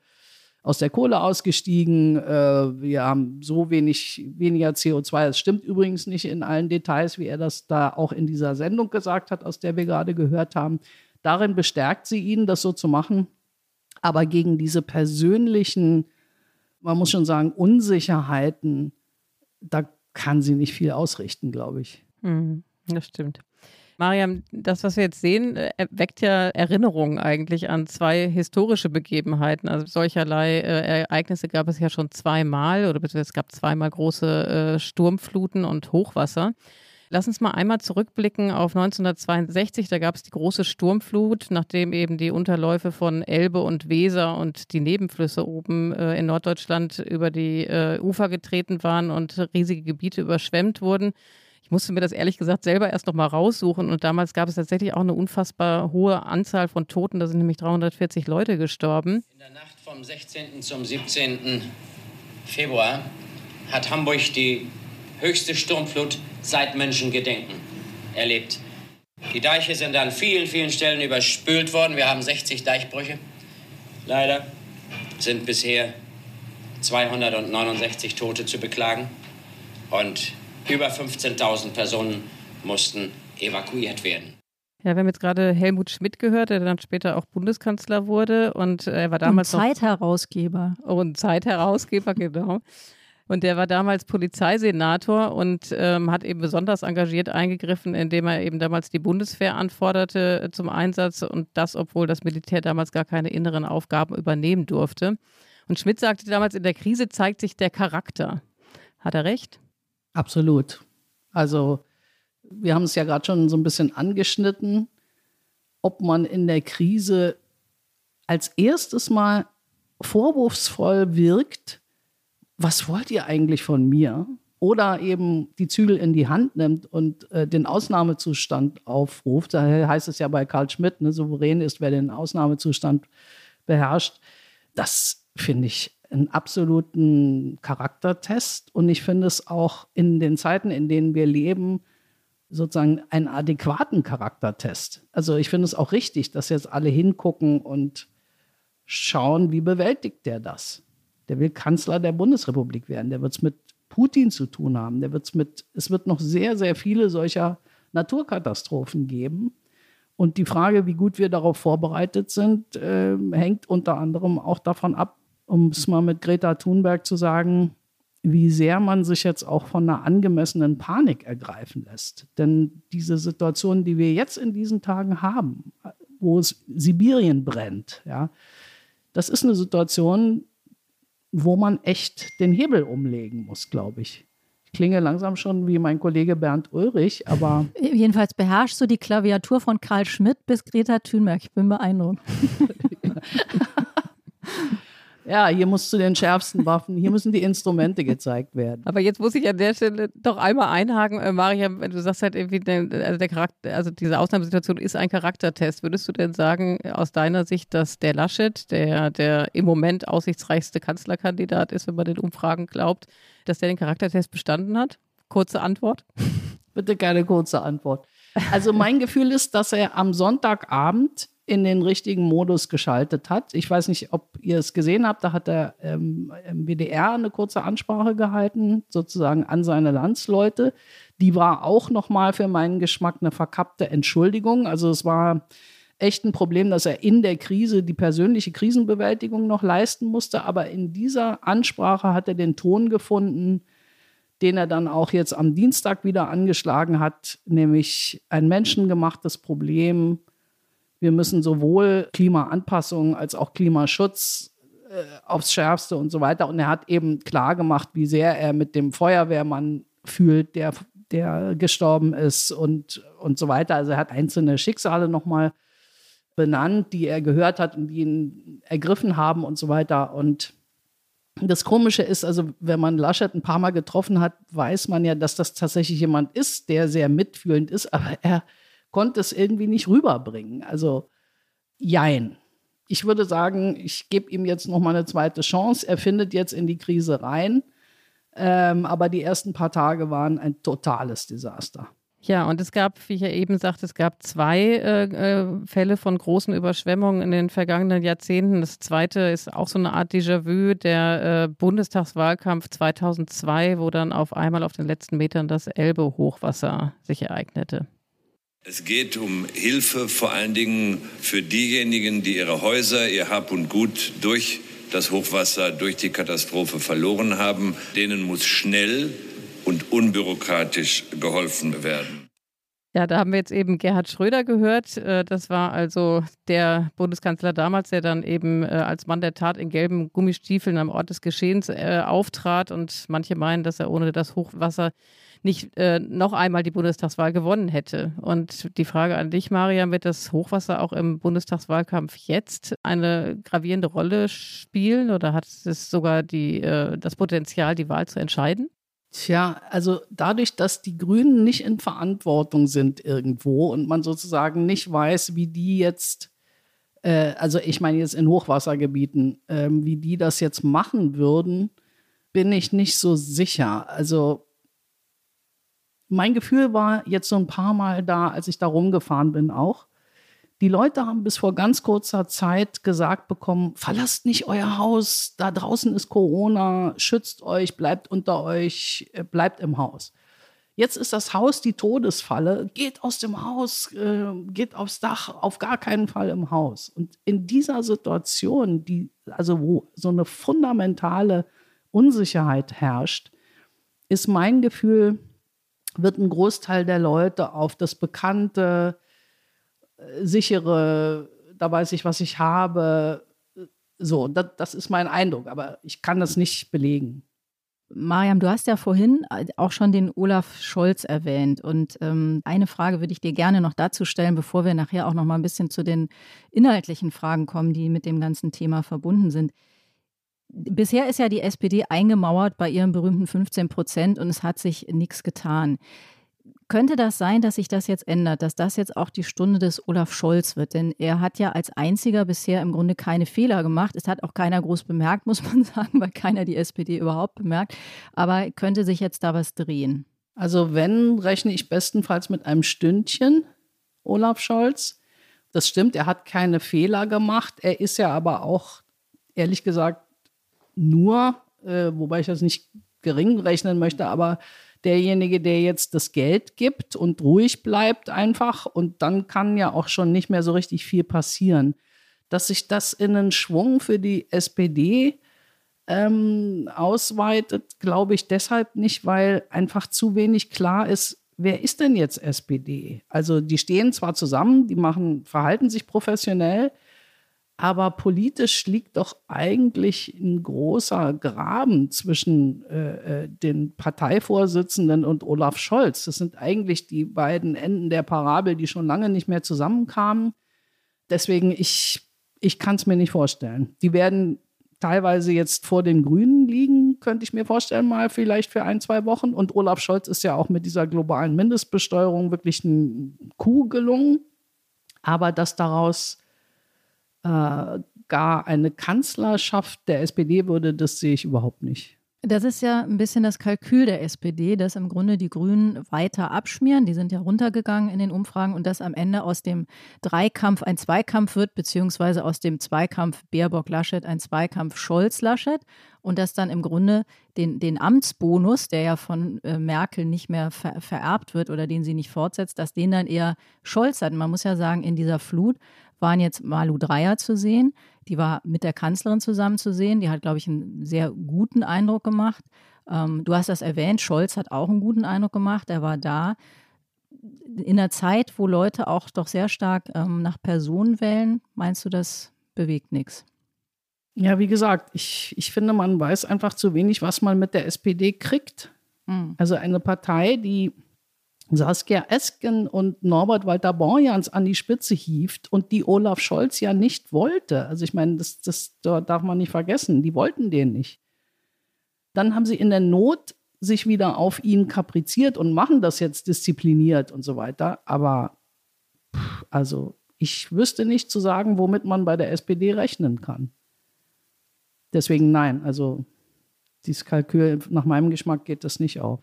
aus der Kohle ausgestiegen. Äh, wir haben so wenig, weniger CO2. Das stimmt übrigens nicht in allen Details, wie er das da auch in dieser Sendung gesagt hat, aus der wir gerade gehört haben. Darin bestärkt sie ihn, das so zu machen. Aber gegen diese persönlichen, man muss schon sagen, Unsicherheiten, da kann sie nicht viel ausrichten, glaube ich. Mhm, das stimmt. Mariam, das, was wir jetzt sehen, äh, weckt ja Erinnerungen eigentlich an zwei historische Begebenheiten. Also solcherlei äh, Ereignisse gab es ja schon zweimal oder es gab zweimal große äh, Sturmfluten und Hochwasser. Lass uns mal einmal zurückblicken auf 1962. Da gab es die große Sturmflut, nachdem eben die Unterläufe von Elbe und Weser und die Nebenflüsse oben äh, in Norddeutschland über die äh, Ufer getreten waren und riesige Gebiete überschwemmt wurden musste mir das ehrlich gesagt selber erst noch mal raussuchen. Und damals gab es tatsächlich auch eine unfassbar hohe Anzahl von Toten. Da sind nämlich 340 Leute gestorben. In der Nacht vom 16. zum 17. Februar hat Hamburg die höchste Sturmflut seit Menschengedenken erlebt. Die Deiche sind an vielen, vielen Stellen überspült worden. Wir haben 60 Deichbrüche. Leider sind bisher 269 Tote zu beklagen. Und über 15.000 Personen mussten evakuiert werden. Ja, wir haben jetzt gerade Helmut Schmidt gehört, der dann später auch Bundeskanzler wurde und er war damals und Zeitherausgeber. Noch, und Zeitherausgeber, <laughs> genau. Und der war damals Polizeisenator und ähm, hat eben besonders engagiert eingegriffen, indem er eben damals die Bundeswehr anforderte zum Einsatz und das, obwohl das Militär damals gar keine inneren Aufgaben übernehmen durfte. Und Schmidt sagte damals, in der Krise zeigt sich der Charakter. Hat er recht? Absolut. Also wir haben es ja gerade schon so ein bisschen angeschnitten, ob man in der Krise als erstes mal vorwurfsvoll wirkt, was wollt ihr eigentlich von mir? Oder eben die Zügel in die Hand nimmt und äh, den Ausnahmezustand aufruft. Da heißt es ja bei Karl Schmidt, ne, souverän ist, wer den Ausnahmezustand beherrscht. Das finde ich einen absoluten Charaktertest und ich finde es auch in den Zeiten, in denen wir leben, sozusagen einen adäquaten Charaktertest. Also ich finde es auch richtig, dass jetzt alle hingucken und schauen, wie bewältigt der das. Der will Kanzler der Bundesrepublik werden. Der wird es mit Putin zu tun haben. Der wird's mit, es wird noch sehr, sehr viele solcher Naturkatastrophen geben. Und die Frage, wie gut wir darauf vorbereitet sind, äh, hängt unter anderem auch davon ab, um es mal mit Greta Thunberg zu sagen, wie sehr man sich jetzt auch von einer angemessenen Panik ergreifen lässt. Denn diese Situation, die wir jetzt in diesen Tagen haben, wo es Sibirien brennt, ja, das ist eine Situation, wo man echt den Hebel umlegen muss, glaube ich. Ich klinge langsam schon wie mein Kollege Bernd Ulrich, aber. <laughs> Jedenfalls beherrschst du die Klaviatur von Karl Schmidt bis Greta Thunberg. Ich bin beeindruckt. <laughs> <laughs> Ja, hier musst du den schärfsten Waffen, hier müssen die Instrumente gezeigt werden. Aber jetzt muss ich an der Stelle doch einmal einhaken, äh, Mariam, wenn du sagst halt irgendwie, also der Charakter, also diese Ausnahmesituation ist ein Charaktertest. Würdest du denn sagen, aus deiner Sicht, dass der Laschet, der, der im Moment aussichtsreichste Kanzlerkandidat ist, wenn man den Umfragen glaubt, dass der den Charaktertest bestanden hat? Kurze Antwort. Bitte keine kurze Antwort. Also mein Gefühl ist, dass er am Sonntagabend in den richtigen Modus geschaltet hat. Ich weiß nicht, ob ihr es gesehen habt, da hat er ähm, im WDR eine kurze Ansprache gehalten, sozusagen an seine Landsleute. Die war auch nochmal für meinen Geschmack eine verkappte Entschuldigung. Also es war echt ein Problem, dass er in der Krise die persönliche Krisenbewältigung noch leisten musste. Aber in dieser Ansprache hat er den Ton gefunden, den er dann auch jetzt am Dienstag wieder angeschlagen hat, nämlich ein menschengemachtes Problem wir müssen sowohl Klimaanpassung als auch Klimaschutz äh, aufs Schärfste und so weiter. Und er hat eben klar gemacht, wie sehr er mit dem Feuerwehrmann fühlt, der, der gestorben ist und, und so weiter. Also er hat einzelne Schicksale nochmal benannt, die er gehört hat und die ihn ergriffen haben und so weiter. Und das Komische ist, also wenn man Laschet ein paar Mal getroffen hat, weiß man ja, dass das tatsächlich jemand ist, der sehr mitfühlend ist, aber er konnte es irgendwie nicht rüberbringen. Also, jein. Ich würde sagen, ich gebe ihm jetzt noch mal eine zweite Chance. Er findet jetzt in die Krise rein. Ähm, aber die ersten paar Tage waren ein totales Desaster. Ja, und es gab, wie ich ja eben sagte, es gab zwei äh, äh, Fälle von großen Überschwemmungen in den vergangenen Jahrzehnten. Das zweite ist auch so eine Art Déjà-vu, der äh, Bundestagswahlkampf 2002, wo dann auf einmal auf den letzten Metern das Elbe-Hochwasser sich ereignete. Es geht um Hilfe vor allen Dingen für diejenigen, die ihre Häuser, ihr Hab und Gut durch das Hochwasser, durch die Katastrophe verloren haben. Denen muss schnell und unbürokratisch geholfen werden. Ja, da haben wir jetzt eben Gerhard Schröder gehört. Äh, das war also der Bundeskanzler damals, der dann eben äh, als Mann der Tat in gelben Gummistiefeln am Ort des Geschehens äh, auftrat. Und manche meinen, dass er ohne das Hochwasser nicht äh, noch einmal die Bundestagswahl gewonnen hätte. Und die Frage an dich, Mariam, wird das Hochwasser auch im Bundestagswahlkampf jetzt eine gravierende Rolle spielen oder hat es sogar die, äh, das Potenzial, die Wahl zu entscheiden? Tja, also dadurch, dass die Grünen nicht in Verantwortung sind irgendwo und man sozusagen nicht weiß, wie die jetzt, äh, also ich meine jetzt in Hochwassergebieten, äh, wie die das jetzt machen würden, bin ich nicht so sicher. Also mein Gefühl war jetzt so ein paar Mal da, als ich da rumgefahren bin auch. Die Leute haben bis vor ganz kurzer Zeit gesagt bekommen, verlasst nicht euer Haus, da draußen ist Corona, schützt euch, bleibt unter euch, äh, bleibt im Haus. Jetzt ist das Haus die Todesfalle, geht aus dem Haus, äh, geht aufs Dach, auf gar keinen Fall im Haus. Und in dieser Situation, die, also wo so eine fundamentale Unsicherheit herrscht, ist mein Gefühl, wird ein Großteil der Leute auf das bekannte, äh, sichere, da weiß ich, was ich habe. So, das, das ist mein Eindruck, aber ich kann das nicht belegen. Mariam, du hast ja vorhin äh, auch schon den Olaf Scholz erwähnt. Und ähm, eine Frage würde ich dir gerne noch dazu stellen, bevor wir nachher auch noch mal ein bisschen zu den inhaltlichen Fragen kommen, die mit dem ganzen Thema verbunden sind. Bisher ist ja die SPD eingemauert bei ihren berühmten 15 Prozent und es hat sich nichts getan. Könnte das sein, dass sich das jetzt ändert, dass das jetzt auch die Stunde des Olaf Scholz wird? Denn er hat ja als einziger bisher im Grunde keine Fehler gemacht. Es hat auch keiner groß bemerkt, <laughs> muss man sagen, weil keiner die SPD überhaupt bemerkt. Aber könnte sich jetzt da was drehen? Also wenn, rechne ich bestenfalls mit einem Stündchen, Olaf Scholz. Das stimmt, er hat keine Fehler gemacht. Er ist ja aber auch, ehrlich gesagt, nur, äh, wobei ich das nicht gering rechnen möchte, aber derjenige, der jetzt das Geld gibt und ruhig bleibt einfach und dann kann ja auch schon nicht mehr so richtig viel passieren. Dass sich das in einen Schwung für die SPD ähm, ausweitet, glaube ich deshalb nicht, weil einfach zu wenig klar ist, wer ist denn jetzt SPD? Also die stehen zwar zusammen, die machen, verhalten sich professionell, Aber politisch liegt doch eigentlich ein großer Graben zwischen äh, äh, den Parteivorsitzenden und Olaf Scholz. Das sind eigentlich die beiden Enden der Parabel, die schon lange nicht mehr zusammenkamen. Deswegen, ich, ich kann es mir nicht vorstellen. Die werden teilweise jetzt vor den Grünen liegen, könnte ich mir vorstellen, mal vielleicht für ein, zwei Wochen. Und Olaf Scholz ist ja auch mit dieser globalen Mindestbesteuerung wirklich ein Coup gelungen. Aber dass daraus äh, gar eine Kanzlerschaft der SPD würde, das sehe ich überhaupt nicht. Das ist ja ein bisschen das Kalkül der SPD, dass im Grunde die Grünen weiter abschmieren. Die sind ja runtergegangen in den Umfragen und dass am Ende aus dem Dreikampf ein Zweikampf wird, beziehungsweise aus dem Zweikampf Baerbock-Laschet ein Zweikampf Scholz-Laschet und dass dann im Grunde den, den Amtsbonus, der ja von äh, Merkel nicht mehr ver vererbt wird oder den sie nicht fortsetzt, dass den dann eher Scholz hat. Und man muss ja sagen, in dieser Flut waren jetzt Malu Dreyer zu sehen. Die war mit der Kanzlerin zusammen zu sehen. Die hat, glaube ich, einen sehr guten Eindruck gemacht. Ähm, du hast das erwähnt, Scholz hat auch einen guten Eindruck gemacht. Er war da in einer Zeit, wo Leute auch doch sehr stark ähm, nach Personen wählen. Meinst du, das bewegt nichts? Ja, wie gesagt, ich, ich finde, man weiß einfach zu wenig, was man mit der SPD kriegt. Mhm. Also eine Partei, die Saskia Esken und Norbert Walter Borjans an die Spitze hieft und die Olaf Scholz ja nicht wollte. Also ich meine, das, das darf man nicht vergessen, die wollten den nicht. Dann haben sie in der Not sich wieder auf ihn kapriziert und machen das jetzt diszipliniert und so weiter. Aber also ich wüsste nicht zu sagen, womit man bei der SPD rechnen kann. Deswegen nein, also dieses Kalkül nach meinem Geschmack geht das nicht auf.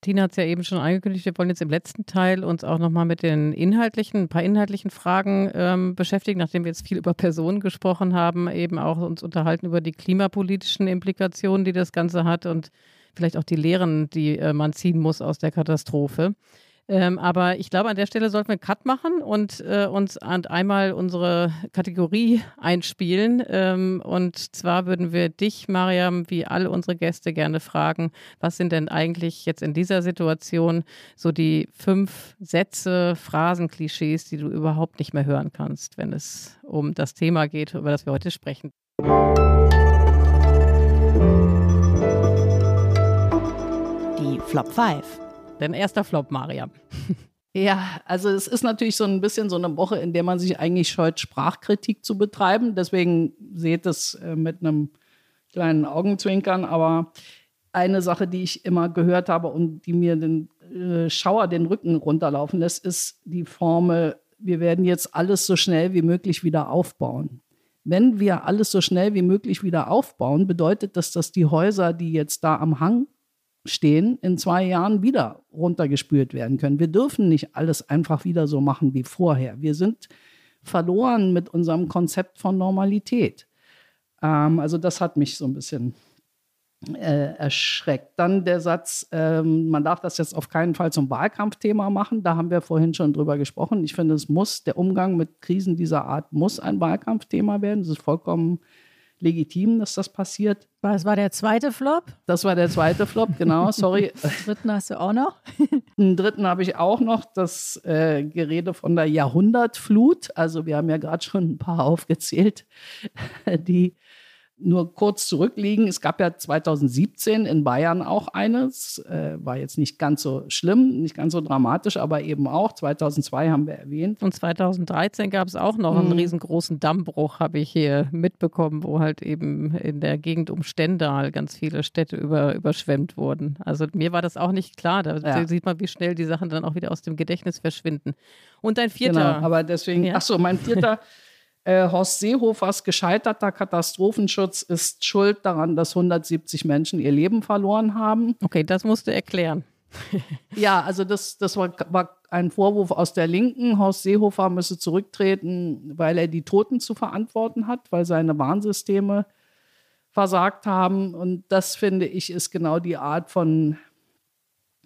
Tina hat es ja eben schon angekündigt, wir wollen jetzt im letzten Teil uns auch nochmal mit den inhaltlichen, ein paar inhaltlichen Fragen ähm, beschäftigen, nachdem wir jetzt viel über Personen gesprochen haben, eben auch uns unterhalten über die klimapolitischen Implikationen, die das Ganze hat und vielleicht auch die Lehren, die äh, man ziehen muss aus der Katastrophe. Ähm, aber ich glaube, an der Stelle sollten wir einen Cut machen und äh, uns einmal unsere Kategorie einspielen. Ähm, und zwar würden wir dich, Mariam, wie alle unsere Gäste gerne fragen, was sind denn eigentlich jetzt in dieser Situation so die fünf Sätze, Phrasen, Klischees, die du überhaupt nicht mehr hören kannst, wenn es um das Thema geht, über das wir heute sprechen. Die Flop 5. Dein erster Flop, Mariam. Ja, also es ist natürlich so ein bisschen so eine Woche, in der man sich eigentlich scheut, Sprachkritik zu betreiben. Deswegen seht es äh, mit einem kleinen Augenzwinkern. Aber eine Sache, die ich immer gehört habe und die mir den äh, Schauer den Rücken runterlaufen lässt, ist die Formel, wir werden jetzt alles so schnell wie möglich wieder aufbauen. Wenn wir alles so schnell wie möglich wieder aufbauen, bedeutet das, dass die Häuser, die jetzt da am Hang stehen, in zwei Jahren wieder runtergespült werden können. Wir dürfen nicht alles einfach wieder so machen wie vorher. Wir sind verloren mit unserem Konzept von Normalität. Ähm, also das hat mich so ein bisschen äh, erschreckt. Dann der Satz, ähm, man darf das jetzt auf keinen Fall zum Wahlkampfthema machen. Da haben wir vorhin schon drüber gesprochen. Ich finde, es muss, der Umgang mit Krisen dieser Art muss ein Wahlkampfthema werden. Das ist vollkommen legitim, dass das passiert. Das war der zweite Flop? Das war der zweite Flop, genau, <laughs> sorry. Den dritten hast du auch noch? <laughs> Den dritten habe ich auch noch, das äh, Gerede von der Jahrhundertflut. Also wir haben ja gerade schon ein paar aufgezählt, <laughs> die nur kurz zurückliegen. Es gab ja 2017 in Bayern auch eines, äh, war jetzt nicht ganz so schlimm, nicht ganz so dramatisch, aber eben auch. 2002 haben wir erwähnt. Und 2013 gab es auch noch einen mhm. riesengroßen Dammbruch, habe ich hier mitbekommen, wo halt eben in der Gegend um Stendal ganz viele Städte über, überschwemmt wurden. Also mir war das auch nicht klar. Da ja. sieht man, wie schnell die Sachen dann auch wieder aus dem Gedächtnis verschwinden. Und dein vierter. Genau, aber deswegen, ja. ach so, mein vierter. <laughs> Äh, Horst Seehofers gescheiterter Katastrophenschutz ist schuld daran, dass 170 Menschen ihr Leben verloren haben. Okay, das musst du erklären. <laughs> ja, also das, das war, war ein Vorwurf aus der Linken, Horst Seehofer müsse zurücktreten, weil er die Toten zu verantworten hat, weil seine Warnsysteme versagt haben. Und das finde ich ist genau die Art von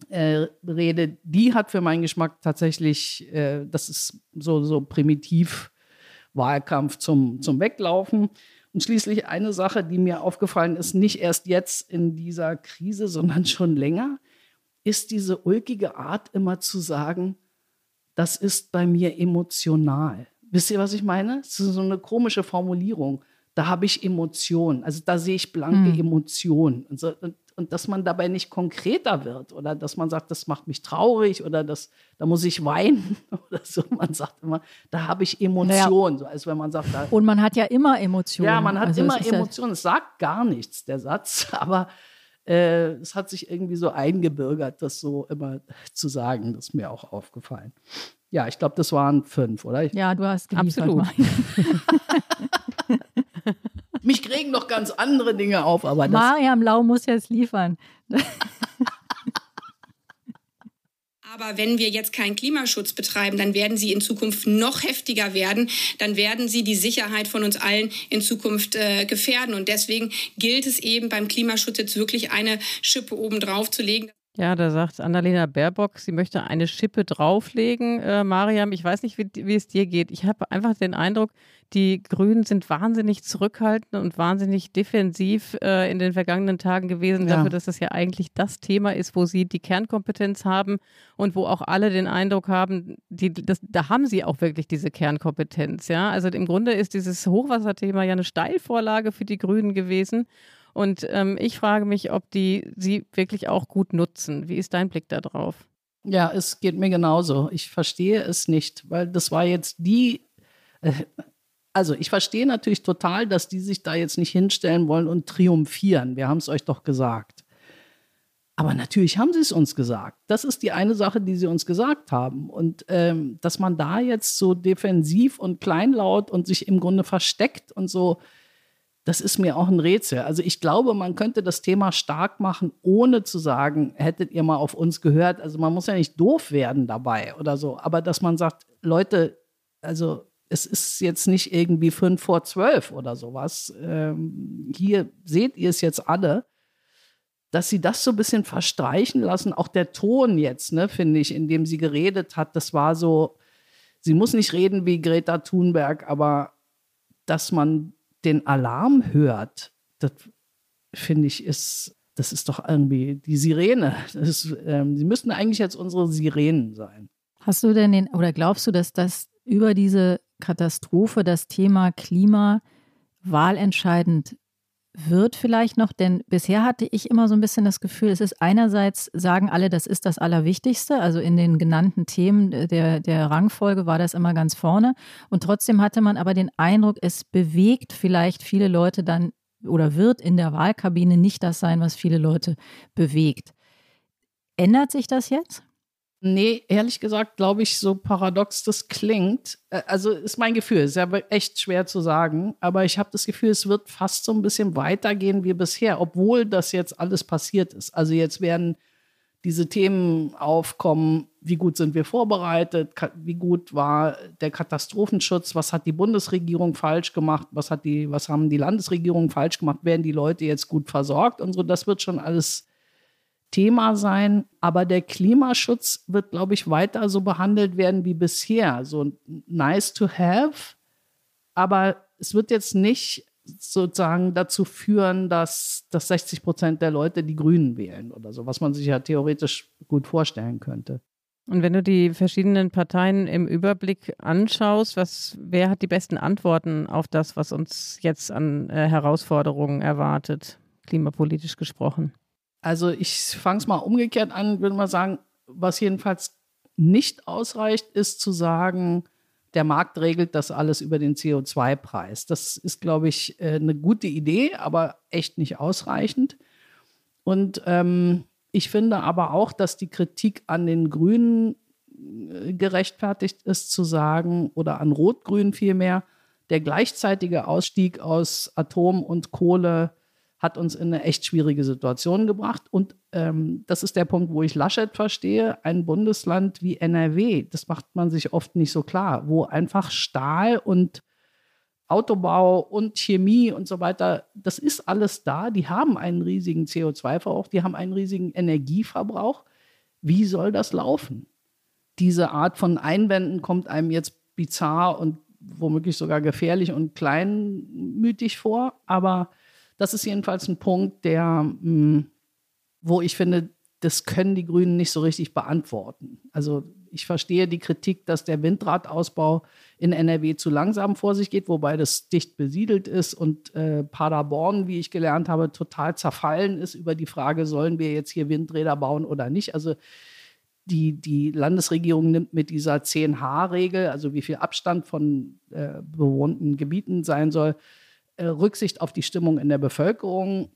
äh, Rede, die hat für meinen Geschmack tatsächlich, äh, das ist so, so primitiv Wahlkampf zum, zum Weglaufen. Und schließlich eine Sache, die mir aufgefallen ist, nicht erst jetzt in dieser Krise, sondern <laughs> schon länger, ist diese ulkige Art immer zu sagen, das ist bei mir emotional. Wisst ihr, was ich meine? Das ist so eine komische Formulierung. Da habe ich Emotionen. Also da sehe ich blanke hm. Emotionen. Und, so, und und dass man dabei nicht konkreter wird oder dass man sagt, das macht mich traurig oder das, da muss ich weinen <laughs> oder so. Man sagt immer, da habe ich Emotionen. Naja. So als wenn man sagt, da, und man hat ja immer Emotionen. Ja, man hat also immer Emotionen. Es sagt gar nichts, der Satz, <laughs> aber äh, es hat sich irgendwie so eingebürgert, das so immer zu sagen. Das ist mir auch aufgefallen. Ja, ich glaube, das waren fünf, oder? Ja, du hast geliefert. Absolut. <laughs> Mich kriegen noch ganz andere Dinge auf, aber das. Mariam Lau muss jetzt liefern. Aber wenn wir jetzt keinen Klimaschutz betreiben, dann werden sie in Zukunft noch heftiger werden. Dann werden sie die Sicherheit von uns allen in Zukunft äh, gefährden. Und deswegen gilt es eben beim Klimaschutz jetzt wirklich eine Schippe oben drauf zu legen. Ja, da sagt Annalena Baerbock, sie möchte eine Schippe drauflegen. Äh, Mariam, ich weiß nicht, wie, wie es dir geht. Ich habe einfach den Eindruck, die Grünen sind wahnsinnig zurückhaltend und wahnsinnig defensiv äh, in den vergangenen Tagen gewesen, ja. dafür, dass das ja eigentlich das Thema ist, wo sie die Kernkompetenz haben und wo auch alle den Eindruck haben, die, das, da haben sie auch wirklich diese Kernkompetenz. Ja? Also im Grunde ist dieses Hochwasserthema ja eine Steilvorlage für die Grünen gewesen. Und ähm, ich frage mich, ob die sie wirklich auch gut nutzen. Wie ist dein Blick da drauf? Ja, es geht mir genauso. Ich verstehe es nicht, weil das war jetzt die. Äh, also ich verstehe natürlich total, dass die sich da jetzt nicht hinstellen wollen und triumphieren. Wir haben es euch doch gesagt. Aber natürlich haben sie es uns gesagt. Das ist die eine Sache, die sie uns gesagt haben. Und ähm, dass man da jetzt so defensiv und kleinlaut und sich im Grunde versteckt und so, das ist mir auch ein Rätsel. Also ich glaube, man könnte das Thema stark machen, ohne zu sagen, hättet ihr mal auf uns gehört. Also man muss ja nicht doof werden dabei oder so. Aber dass man sagt, Leute, also es ist jetzt nicht irgendwie fünf vor zwölf oder sowas. Ähm, hier seht ihr es jetzt alle, dass sie das so ein bisschen verstreichen lassen. Auch der Ton jetzt, ne, finde ich, in dem sie geredet hat, das war so, sie muss nicht reden wie Greta Thunberg, aber dass man den Alarm hört, das finde ich ist, das ist doch irgendwie die Sirene. Ist, ähm, sie müssten eigentlich jetzt unsere Sirenen sein. Hast du denn den, oder glaubst du, dass das über diese Katastrophe das Thema Klima wahlentscheidend wird vielleicht noch, denn bisher hatte ich immer so ein bisschen das Gefühl, es ist einerseits, sagen alle, das ist das Allerwichtigste, also in den genannten Themen der, der Rangfolge war das immer ganz vorne und trotzdem hatte man aber den Eindruck, es bewegt vielleicht viele Leute dann oder wird in der Wahlkabine nicht das sein, was viele Leute bewegt. Ändert sich das jetzt? Nee, ehrlich gesagt, glaube ich, so paradox das klingt. Äh, also ist mein Gefühl, ist ja echt schwer zu sagen, aber ich habe das Gefühl, es wird fast so ein bisschen weitergehen wie bisher, obwohl das jetzt alles passiert ist. Also jetzt werden diese Themen aufkommen, wie gut sind wir vorbereitet, wie gut war der Katastrophenschutz, was hat die Bundesregierung falsch gemacht, was, hat die, was haben die Landesregierungen falsch gemacht, werden die Leute jetzt gut versorgt und so, das wird schon alles Thema sein. Aber der Klimaschutz wird, glaube ich, weiter so behandelt werden wie bisher. So nice to have. Aber es wird jetzt nicht sozusagen dazu führen, dass, dass 60 Prozent der Leute die Grünen wählen oder so, was man sich ja theoretisch gut vorstellen könnte. Und wenn du die verschiedenen Parteien im Überblick anschaust, was, wer hat die besten Antworten auf das, was uns jetzt an äh, Herausforderungen erwartet, klimapolitisch gesprochen? Also ich fange es mal umgekehrt an, würde mal sagen, was jedenfalls nicht ausreicht, ist zu sagen, der Markt regelt das alles über den CO2-Preis. Das ist, glaube ich, äh, eine gute Idee, aber echt nicht ausreichend. Und ähm, ich finde aber auch, dass die Kritik an den Grünen äh, gerechtfertigt ist, zu sagen, oder an Rot-Grün vielmehr, der gleichzeitige Ausstieg aus Atom und Kohle hat uns in eine echt schwierige Situation gebracht. Und ähm, das ist der Punkt, wo ich Laschet verstehe. Ein Bundesland wie NRW, das macht man sich oft nicht so klar, wo einfach Stahl und Autobau und Chemie und so weiter, das ist alles da. Die haben einen riesigen CO2-Verbrauch, die haben einen riesigen Energieverbrauch. Wie soll das laufen? Diese Art von Einwänden kommt einem jetzt bizarr und womöglich sogar gefährlich und kleinmütig vor, aber das ist jedenfalls ein Punkt, der, hm, wo ich finde, das können die Grünen nicht so richtig beantworten. Also ich verstehe die Kritik, dass der Windradausbau in NRW zu langsam vor sich geht, wobei das dicht besiedelt ist und äh, Paderborn, wie ich gelernt habe, total zerfallen ist über die Frage, sollen wir jetzt hier Windräder bauen oder nicht. Also die, die Landesregierung nimmt mit dieser 10H-Regel, also wie viel Abstand von äh, bewohnten Gebieten sein soll, Rücksicht auf die Stimmung in der Bevölkerung.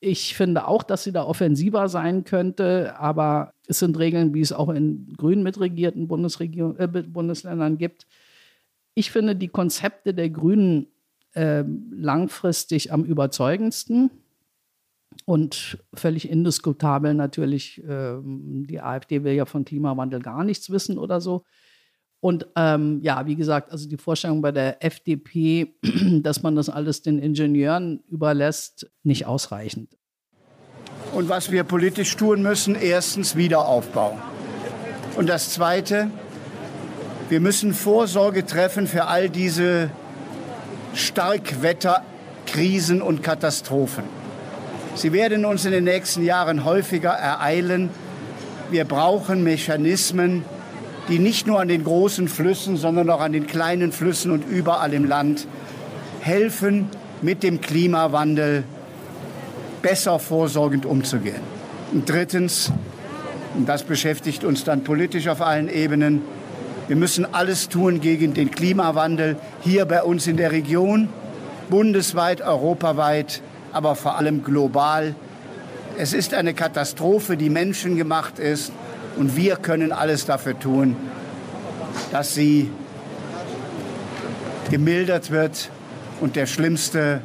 Ich finde auch, dass sie da offensiver sein könnte, aber es sind Regeln, wie es auch in grün mitregierten Bundesregion, äh, Bundesländern gibt. Ich finde die Konzepte der Grünen äh, langfristig am überzeugendsten und völlig indiskutabel natürlich. Äh, die AfD will ja von Klimawandel gar nichts wissen oder so. Und ähm, ja, wie gesagt, also die Vorstellung bei der FDP, <clears throat> dass man das alles den Ingenieuren überlässt, nicht ausreichend. Und was wir politisch tun müssen, erstens Wiederaufbau. Und das Zweite, wir müssen Vorsorge treffen für all diese Starkwetterkrisen und Katastrophen. Sie werden uns in den nächsten Jahren häufiger ereilen. Wir brauchen Mechanismen, die nicht nur an den großen Flüssen, sondern auch an den kleinen Flüssen und überall im Land helfen, mit dem Klimawandel besser vorsorgend umzugehen. Und drittens, und das beschäftigt uns dann politisch auf allen Ebenen, wir müssen alles tun gegen den Klimawandel hier bei uns in der Region, bundesweit, europaweit, aber vor allem global. Es ist eine Katastrophe, die menschengemacht ist. Und wir können alles dafür tun, dass sie gemildert wird und der schlimmste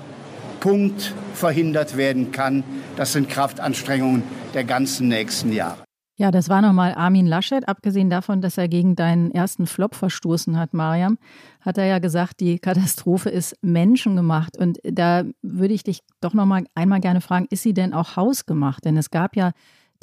Punkt verhindert werden kann. Das sind Kraftanstrengungen der ganzen nächsten Jahre. Ja, das war nochmal Armin Laschet. Abgesehen davon, dass er gegen deinen ersten Flop verstoßen hat, Mariam, hat er ja gesagt, die Katastrophe ist menschengemacht. Und da würde ich dich doch nochmal einmal gerne fragen, ist sie denn auch hausgemacht? Denn es gab ja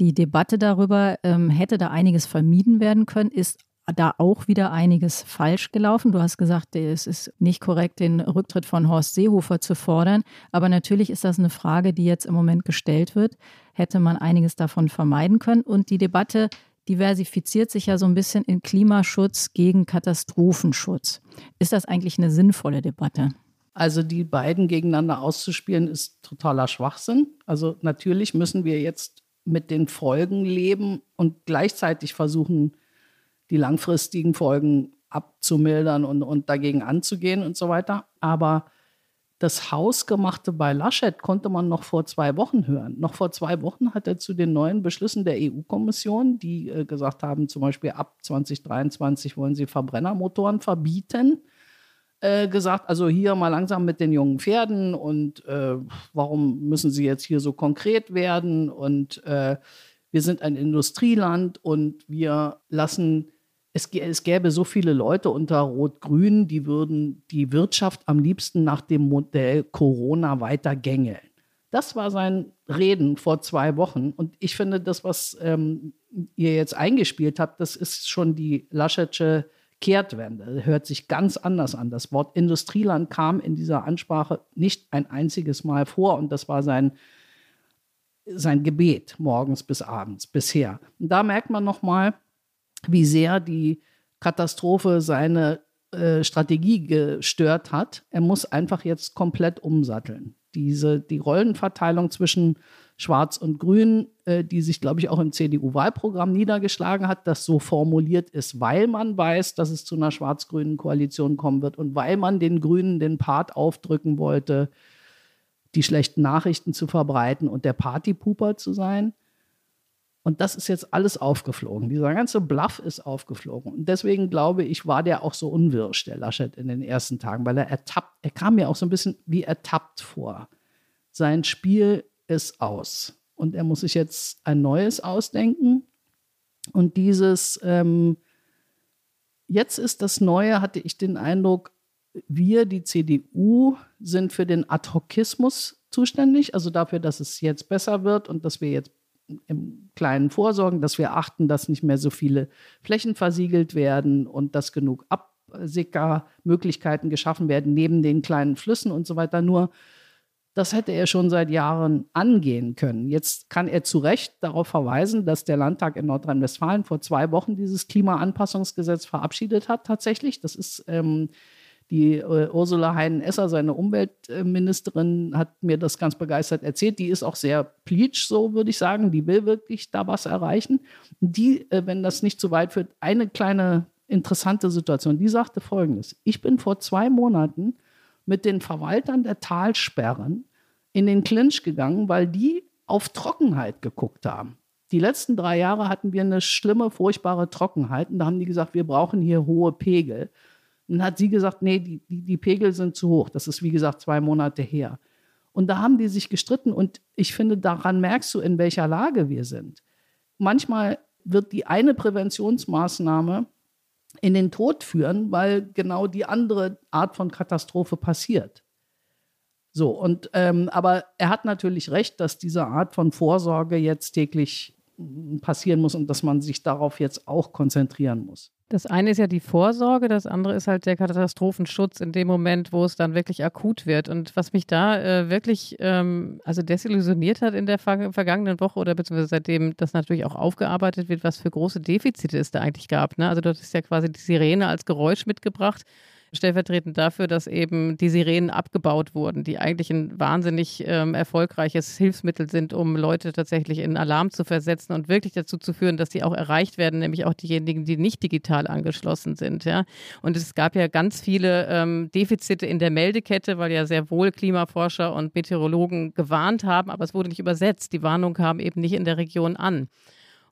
die Debatte darüber, ähm, hätte da einiges vermieden werden können, ist da auch wieder einiges falsch gelaufen. Du hast gesagt, es ist nicht korrekt, den Rücktritt von Horst Seehofer zu fordern. Aber natürlich ist das eine Frage, die jetzt im Moment gestellt wird. Hätte man einiges davon vermeiden können. Und die Debatte diversifiziert sich ja so ein bisschen in Klimaschutz gegen Katastrophenschutz. Ist das eigentlich eine sinnvolle Debatte? Also die beiden gegeneinander auszuspielen, ist totaler Schwachsinn. Also natürlich müssen wir jetzt mit den Folgen leben und gleichzeitig versuchen, die langfristigen Folgen abzumildern und, und dagegen anzugehen und so weiter. Aber das Hausgemachte bei Laschet konnte man noch vor zwei Wochen hören. Noch vor zwei Wochen hat er zu den neuen Beschlüssen der EU-Kommission, die äh, gesagt haben, zum Beispiel ab 2023 wollen sie Verbrennermotoren verbieten, äh, gesagt, also hier mal langsam mit den jungen Pferden und äh, warum müssen sie jetzt hier so konkret werden und äh, wir sind ein Industrieland und wir lassen, es, es gäbe so viele Leute unter Rot-Grün, die würden die Wirtschaft am liebsten nach dem Modell Corona weiter gängeln. Das war sein Reden vor zwei Wochen. Und ich finde, das, was ähm, ihr jetzt eingespielt habt, das ist schon die Laschetsche Kehrtwende. Hört sich ganz anders an. Das Wort Industrieland kam in dieser Ansprache nicht ein einziges Mal vor und das war sein, sein Gebet morgens bis abends bisher. Und da merkt man nochmal, wie sehr die Katastrophe seine äh, Strategie gestört hat. Er muss einfach jetzt komplett umsatteln. Diese, die Rollenverteilung zwischen Schwarz und Grün, äh, die sich, glaube ich, auch im CDU-Wahlprogramm niedergeschlagen hat, das so formuliert ist, weil man weiß, dass es zu einer schwarz-grünen Koalition kommen wird und weil man den Grünen den Part aufdrücken wollte, die schlechten Nachrichten zu verbreiten und der Partypuper zu sein. Und das ist jetzt alles aufgeflogen. Dieser ganze Bluff ist aufgeflogen. Und deswegen glaube ich, war der auch so unwirsch, der Laschet, in den ersten Tagen, weil er ertappt, er kam mir auch so ein bisschen wie ertappt vor sein Spiel ist aus. Und er muss sich jetzt ein neues ausdenken. Und dieses, ähm, jetzt ist das Neue, hatte ich den Eindruck, wir, die CDU, sind für den Ad-Hochismus zuständig, also dafür, dass es jetzt besser wird und dass wir jetzt im Kleinen vorsorgen, dass wir achten, dass nicht mehr so viele Flächen versiegelt werden und dass genug Absickermöglichkeiten geschaffen werden neben den kleinen Flüssen und so weiter. Nur das hätte er schon seit Jahren angehen können. Jetzt kann er zu Recht darauf verweisen, dass der Landtag in Nordrhein-Westfalen vor zwei Wochen dieses Klimaanpassungsgesetz verabschiedet hat. Tatsächlich, das ist ähm, die äh, Ursula Heinen-Esser, seine Umweltministerin, hat mir das ganz begeistert erzählt. Die ist auch sehr pleatsch, so würde ich sagen. Die will wirklich da was erreichen. Die, äh, wenn das nicht zu weit führt, eine kleine interessante Situation. Die sagte folgendes: Ich bin vor zwei Monaten mit den Verwaltern der Talsperren in den Clinch gegangen, weil die auf Trockenheit geguckt haben. Die letzten drei Jahre hatten wir eine schlimme, furchtbare Trockenheit. Und da haben die gesagt, wir brauchen hier hohe Pegel. Und dann hat sie gesagt, nee, die, die, die Pegel sind zu hoch. Das ist, wie gesagt, zwei Monate her. Und da haben die sich gestritten. Und ich finde, daran merkst du, in welcher Lage wir sind. Manchmal wird die eine Präventionsmaßnahme in den Tod führen, weil genau die andere Art von Katastrophe passiert. So, und ähm, aber er hat natürlich recht, dass diese Art von Vorsorge jetzt täglich passieren muss und dass man sich darauf jetzt auch konzentrieren muss. Das eine ist ja die Vorsorge, das andere ist halt der Katastrophenschutz in dem Moment, wo es dann wirklich akut wird. Und was mich da äh, wirklich ähm, also desillusioniert hat in der ver vergangenen Woche oder beziehungsweise seitdem das natürlich auch aufgearbeitet wird, was für große Defizite es da eigentlich gab. Ne? Also dort ist ja quasi die Sirene als Geräusch mitgebracht stellvertretend dafür, dass eben die Sirenen abgebaut wurden, die eigentlich ein wahnsinnig ähm, erfolgreiches Hilfsmittel sind, um Leute tatsächlich in Alarm zu versetzen und wirklich dazu zu führen, dass sie auch erreicht werden, nämlich auch diejenigen, die nicht digital angeschlossen sind. Ja? Und es gab ja ganz viele ähm, Defizite in der Meldekette, weil ja sehr wohl Klimaforscher und Meteorologen gewarnt haben, aber es wurde nicht übersetzt. Die Warnung kam eben nicht in der Region an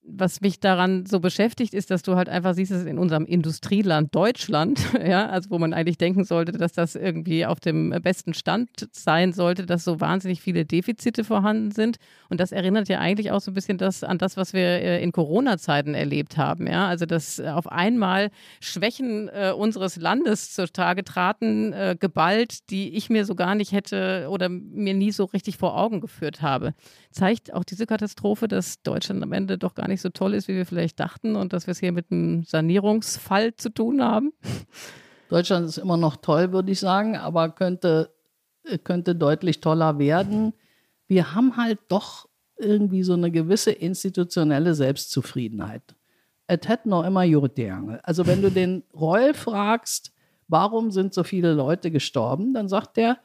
was mich daran so beschäftigt, ist, dass du halt einfach siehst, dass in unserem Industrieland Deutschland, <laughs> ja, also wo man eigentlich denken sollte, dass das irgendwie auf dem besten Stand sein sollte, dass so wahnsinnig viele Defizite vorhanden sind. Und das erinnert ja eigentlich auch so ein bisschen das, an das, was wir äh, in Corona-Zeiten erlebt haben. Ja, also dass auf einmal Schwächen äh, unseres Landes zutage traten, äh, geballt, die ich mir so gar nicht hätte oder mir nie so richtig vor Augen geführt habe. Zeigt auch diese Katastrophe, dass Deutschland am Ende doch gar nicht nicht so toll ist, wie wir vielleicht dachten und dass wir es hier mit einem Sanierungsfall zu tun haben? Deutschland ist immer noch toll, würde ich sagen, aber könnte, könnte deutlich toller werden. Wir haben halt doch irgendwie so eine gewisse institutionelle Selbstzufriedenheit. Es hat noch immer Jurtjahre. Also wenn du den Reul fragst, warum sind so viele Leute gestorben, dann sagt der,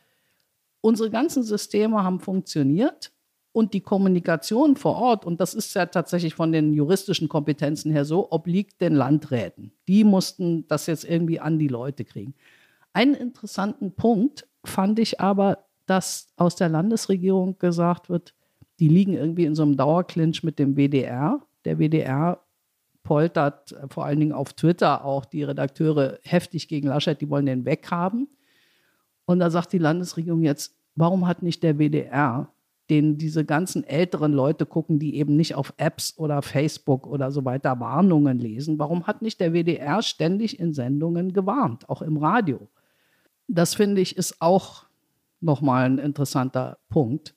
unsere ganzen Systeme haben funktioniert und die Kommunikation vor Ort, und das ist ja tatsächlich von den juristischen Kompetenzen her so, obliegt den Landräten. Die mussten das jetzt irgendwie an die Leute kriegen. Einen interessanten Punkt fand ich aber, dass aus der Landesregierung gesagt wird, die liegen irgendwie in so einem Dauerclinch mit dem WDR. Der WDR poltert äh, vor allen Dingen auf Twitter auch die Redakteure heftig gegen Laschet, die wollen den weghaben. Und da sagt die Landesregierung jetzt, warum hat nicht der WDR den diese ganzen älteren Leute gucken, die eben nicht auf Apps oder Facebook oder so weiter Warnungen lesen. Warum hat nicht der WDR ständig in Sendungen gewarnt, auch im Radio? Das finde ich ist auch nochmal ein interessanter Punkt.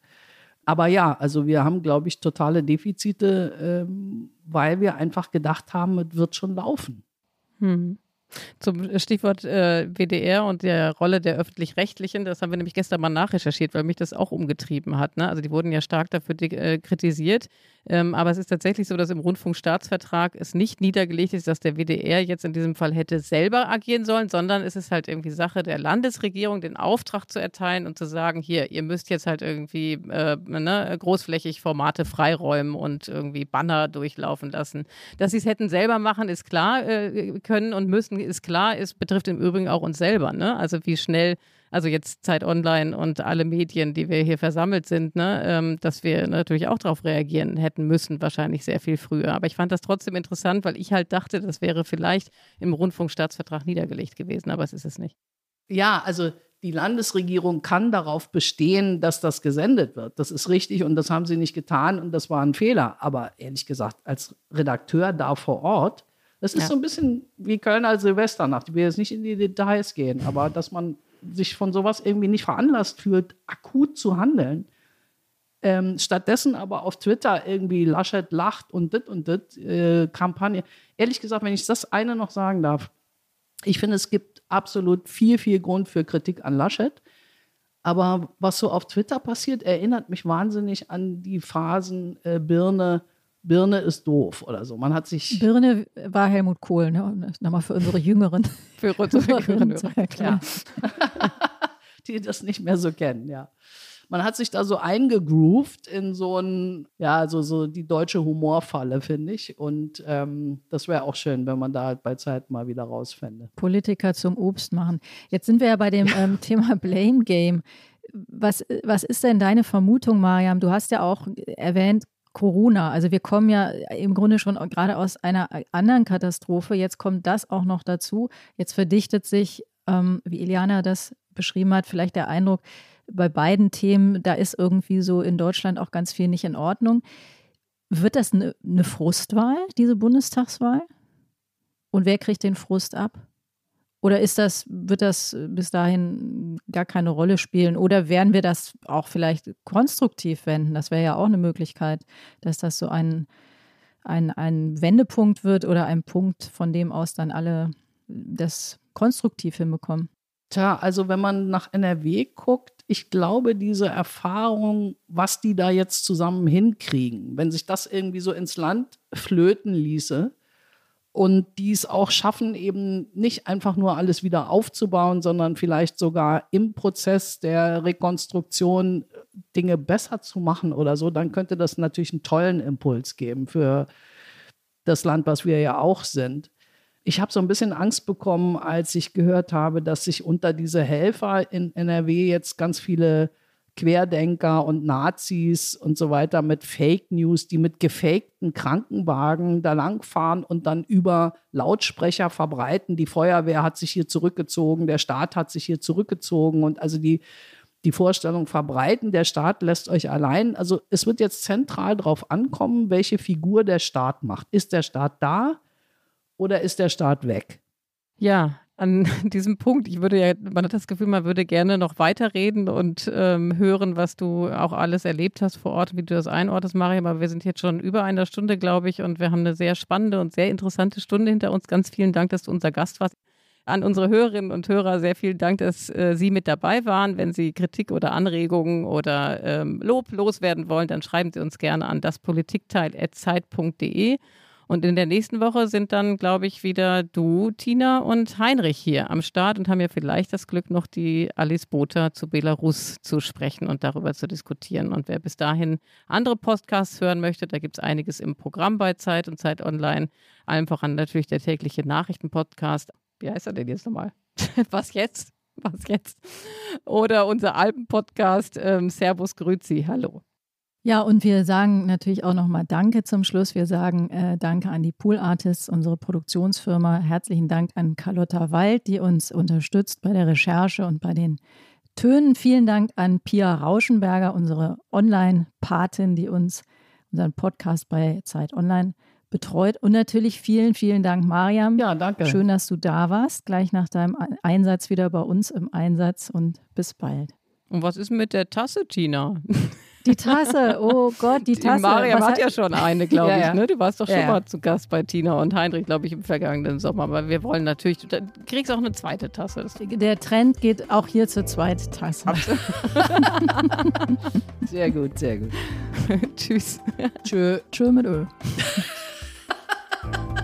Aber ja, also wir haben, glaube ich, totale Defizite, ähm, weil wir einfach gedacht haben, es wird schon laufen. Hm. Zum Stichwort äh, WDR und der Rolle der Öffentlich-Rechtlichen, das haben wir nämlich gestern mal nachrecherchiert, weil mich das auch umgetrieben hat. Ne? Also die wurden ja stark dafür äh, kritisiert. Ähm, aber es ist tatsächlich so, dass im Rundfunkstaatsvertrag es nicht niedergelegt ist, dass der WDR jetzt in diesem Fall hätte selber agieren sollen, sondern es ist halt irgendwie Sache der Landesregierung, den Auftrag zu erteilen und zu sagen, hier, ihr müsst jetzt halt irgendwie äh, ne, großflächig Formate freiräumen und irgendwie Banner durchlaufen lassen. Dass sie es hätten selber machen, ist klar, äh, können und müssen, ist klar. Es betrifft im Übrigen auch uns selber. Ne? Also wie schnell also jetzt Zeit Online und alle Medien, die wir hier versammelt sind, ne, ähm, dass wir natürlich auch darauf reagieren hätten müssen, wahrscheinlich sehr viel früher. Aber ich fand das trotzdem interessant, weil ich halt dachte, das wäre vielleicht im Rundfunkstaatsvertrag niedergelegt gewesen, aber es ist es nicht. Ja, also die Landesregierung kann darauf bestehen, dass das gesendet wird. Das ist richtig und das haben sie nicht getan und das war ein Fehler. Aber ehrlich gesagt, als Redakteur da vor Ort, das ist ja. so ein bisschen wie Kölner Silvesternacht. Ich will jetzt nicht in die Details gehen, aber dass man sich von sowas irgendwie nicht veranlasst fühlt, akut zu handeln. Ähm, stattdessen aber auf Twitter irgendwie Laschet lacht und dit und dit äh, Kampagne. Ehrlich gesagt, wenn ich das eine noch sagen darf, ich finde, es gibt absolut viel, viel Grund für Kritik an Laschet. Aber was so auf Twitter passiert, erinnert mich wahnsinnig an die Phasen äh, Birne, Birne ist doof oder so. Man hat sich. Birne war Helmut Kohl, ne? Nochmal für unsere Jüngeren. <laughs> für unsere Jüngeren zu erklären. Ja. <laughs> die das nicht mehr so kennen, ja man hat sich da so eingegroovt in so ein, ja, so, so die deutsche Humorfalle, finde ich. Und ähm, das wäre auch schön, wenn man da halt bei Zeit mal wieder rausfände. Politiker zum Obst machen. Jetzt sind wir ja bei dem <laughs> ähm, Thema Blame Game. Was, was ist denn deine Vermutung, Mariam? Du hast ja auch erwähnt, Corona. Also wir kommen ja im Grunde schon gerade aus einer anderen Katastrophe. Jetzt kommt das auch noch dazu. Jetzt verdichtet sich, ähm, wie Iliana das beschrieben hat, vielleicht der Eindruck, bei beiden Themen, da ist irgendwie so in Deutschland auch ganz viel nicht in Ordnung. Wird das eine, eine Frustwahl, diese Bundestagswahl? Und wer kriegt den Frust ab? Oder ist das, wird das bis dahin gar keine Rolle spielen? Oder werden wir das auch vielleicht konstruktiv wenden? Das wäre ja auch eine Möglichkeit, dass das so ein, ein, ein Wendepunkt wird oder ein Punkt, von dem aus dann alle das konstruktiv hinbekommen. Tja, also wenn man nach NRW guckt, ich glaube, diese Erfahrung, was die da jetzt zusammen hinkriegen, wenn sich das irgendwie so ins Land flöten ließe und die es auch schaffen, eben nicht einfach nur alles wieder aufzubauen, sondern vielleicht sogar im Prozess der Rekonstruktion Dinge besser zu machen oder so, dann könnte das natürlich einen tollen Impuls geben für das Land, was wir ja auch sind. Ich habe so ein bisschen Angst bekommen, als ich gehört habe, dass sich unter diese Helfer in NRW jetzt ganz viele Querdenker und Nazis und so weiter mit Fake News, die mit gefakten Krankenwagen da langfahren und dann über Lautsprecher verbreiten. Die Feuerwehr hat sich hier zurückgezogen, der Staat hat sich hier zurückgezogen und also die, die Vorstellung verbreiten, der Staat lässt euch allein. Also es wird jetzt zentral darauf ankommen, welche Figur der Staat macht. Ist der Staat da? oder ist der Staat weg? Ja, an <laughs> diesem Punkt, ich würde ja, man hat das Gefühl, man würde gerne noch weiterreden und ähm, hören, was du auch alles erlebt hast vor Ort, wie du das einordnest, Mariam. Aber wir sind jetzt schon über einer Stunde, glaube ich, und wir haben eine sehr spannende und sehr interessante Stunde hinter uns. Ganz vielen Dank, dass du unser Gast warst. An unsere Hörerinnen und Hörer sehr vielen Dank, dass äh, Sie mit dabei waren. Wenn Sie Kritik oder Anregungen oder ähm, Lob loswerden wollen, dann schreiben Sie uns gerne an daspolitikteil.zeit.de. Und in der nächsten Woche sind dann, glaube ich, wieder du, Tina und Heinrich hier am Start und haben ja vielleicht das Glück, noch die Alice Botha zu Belarus zu sprechen und darüber zu diskutieren. Und wer bis dahin andere Podcasts hören möchte, da gibt es einiges im Programm bei Zeit und Zeit Online. Allen voran natürlich der tägliche Nachrichtenpodcast. Wie heißt er denn jetzt nochmal? <laughs> Was jetzt? Was jetzt? Oder unser Alpenpodcast ähm, Servus Grüzi. Hallo. Ja, und wir sagen natürlich auch nochmal Danke zum Schluss. Wir sagen äh, Danke an die Pool Artists, unsere Produktionsfirma. Herzlichen Dank an Carlotta Wald, die uns unterstützt bei der Recherche und bei den Tönen. Vielen Dank an Pia Rauschenberger, unsere Online-Patin, die uns unseren Podcast bei Zeit Online betreut. Und natürlich vielen, vielen Dank, Mariam. Ja, danke. Schön, dass du da warst. Gleich nach deinem Einsatz wieder bei uns im Einsatz und bis bald. Und was ist mit der Tasse, Tina? <laughs> Die Tasse, oh Gott, die Tasse. Die Mariam hat ja schon eine, glaube ja, ich. Ne? Du warst doch schon ja, mal zu Gast bei Tina und Heinrich, glaube ich, im vergangenen Sommer. Aber wir wollen natürlich, du kriegst auch eine zweite Tasse. Der Trend geht auch hier zur zweiten Tasse. <laughs> sehr gut, sehr gut. <laughs> Tschüss. Tschö. Tschö mit Öl. <laughs>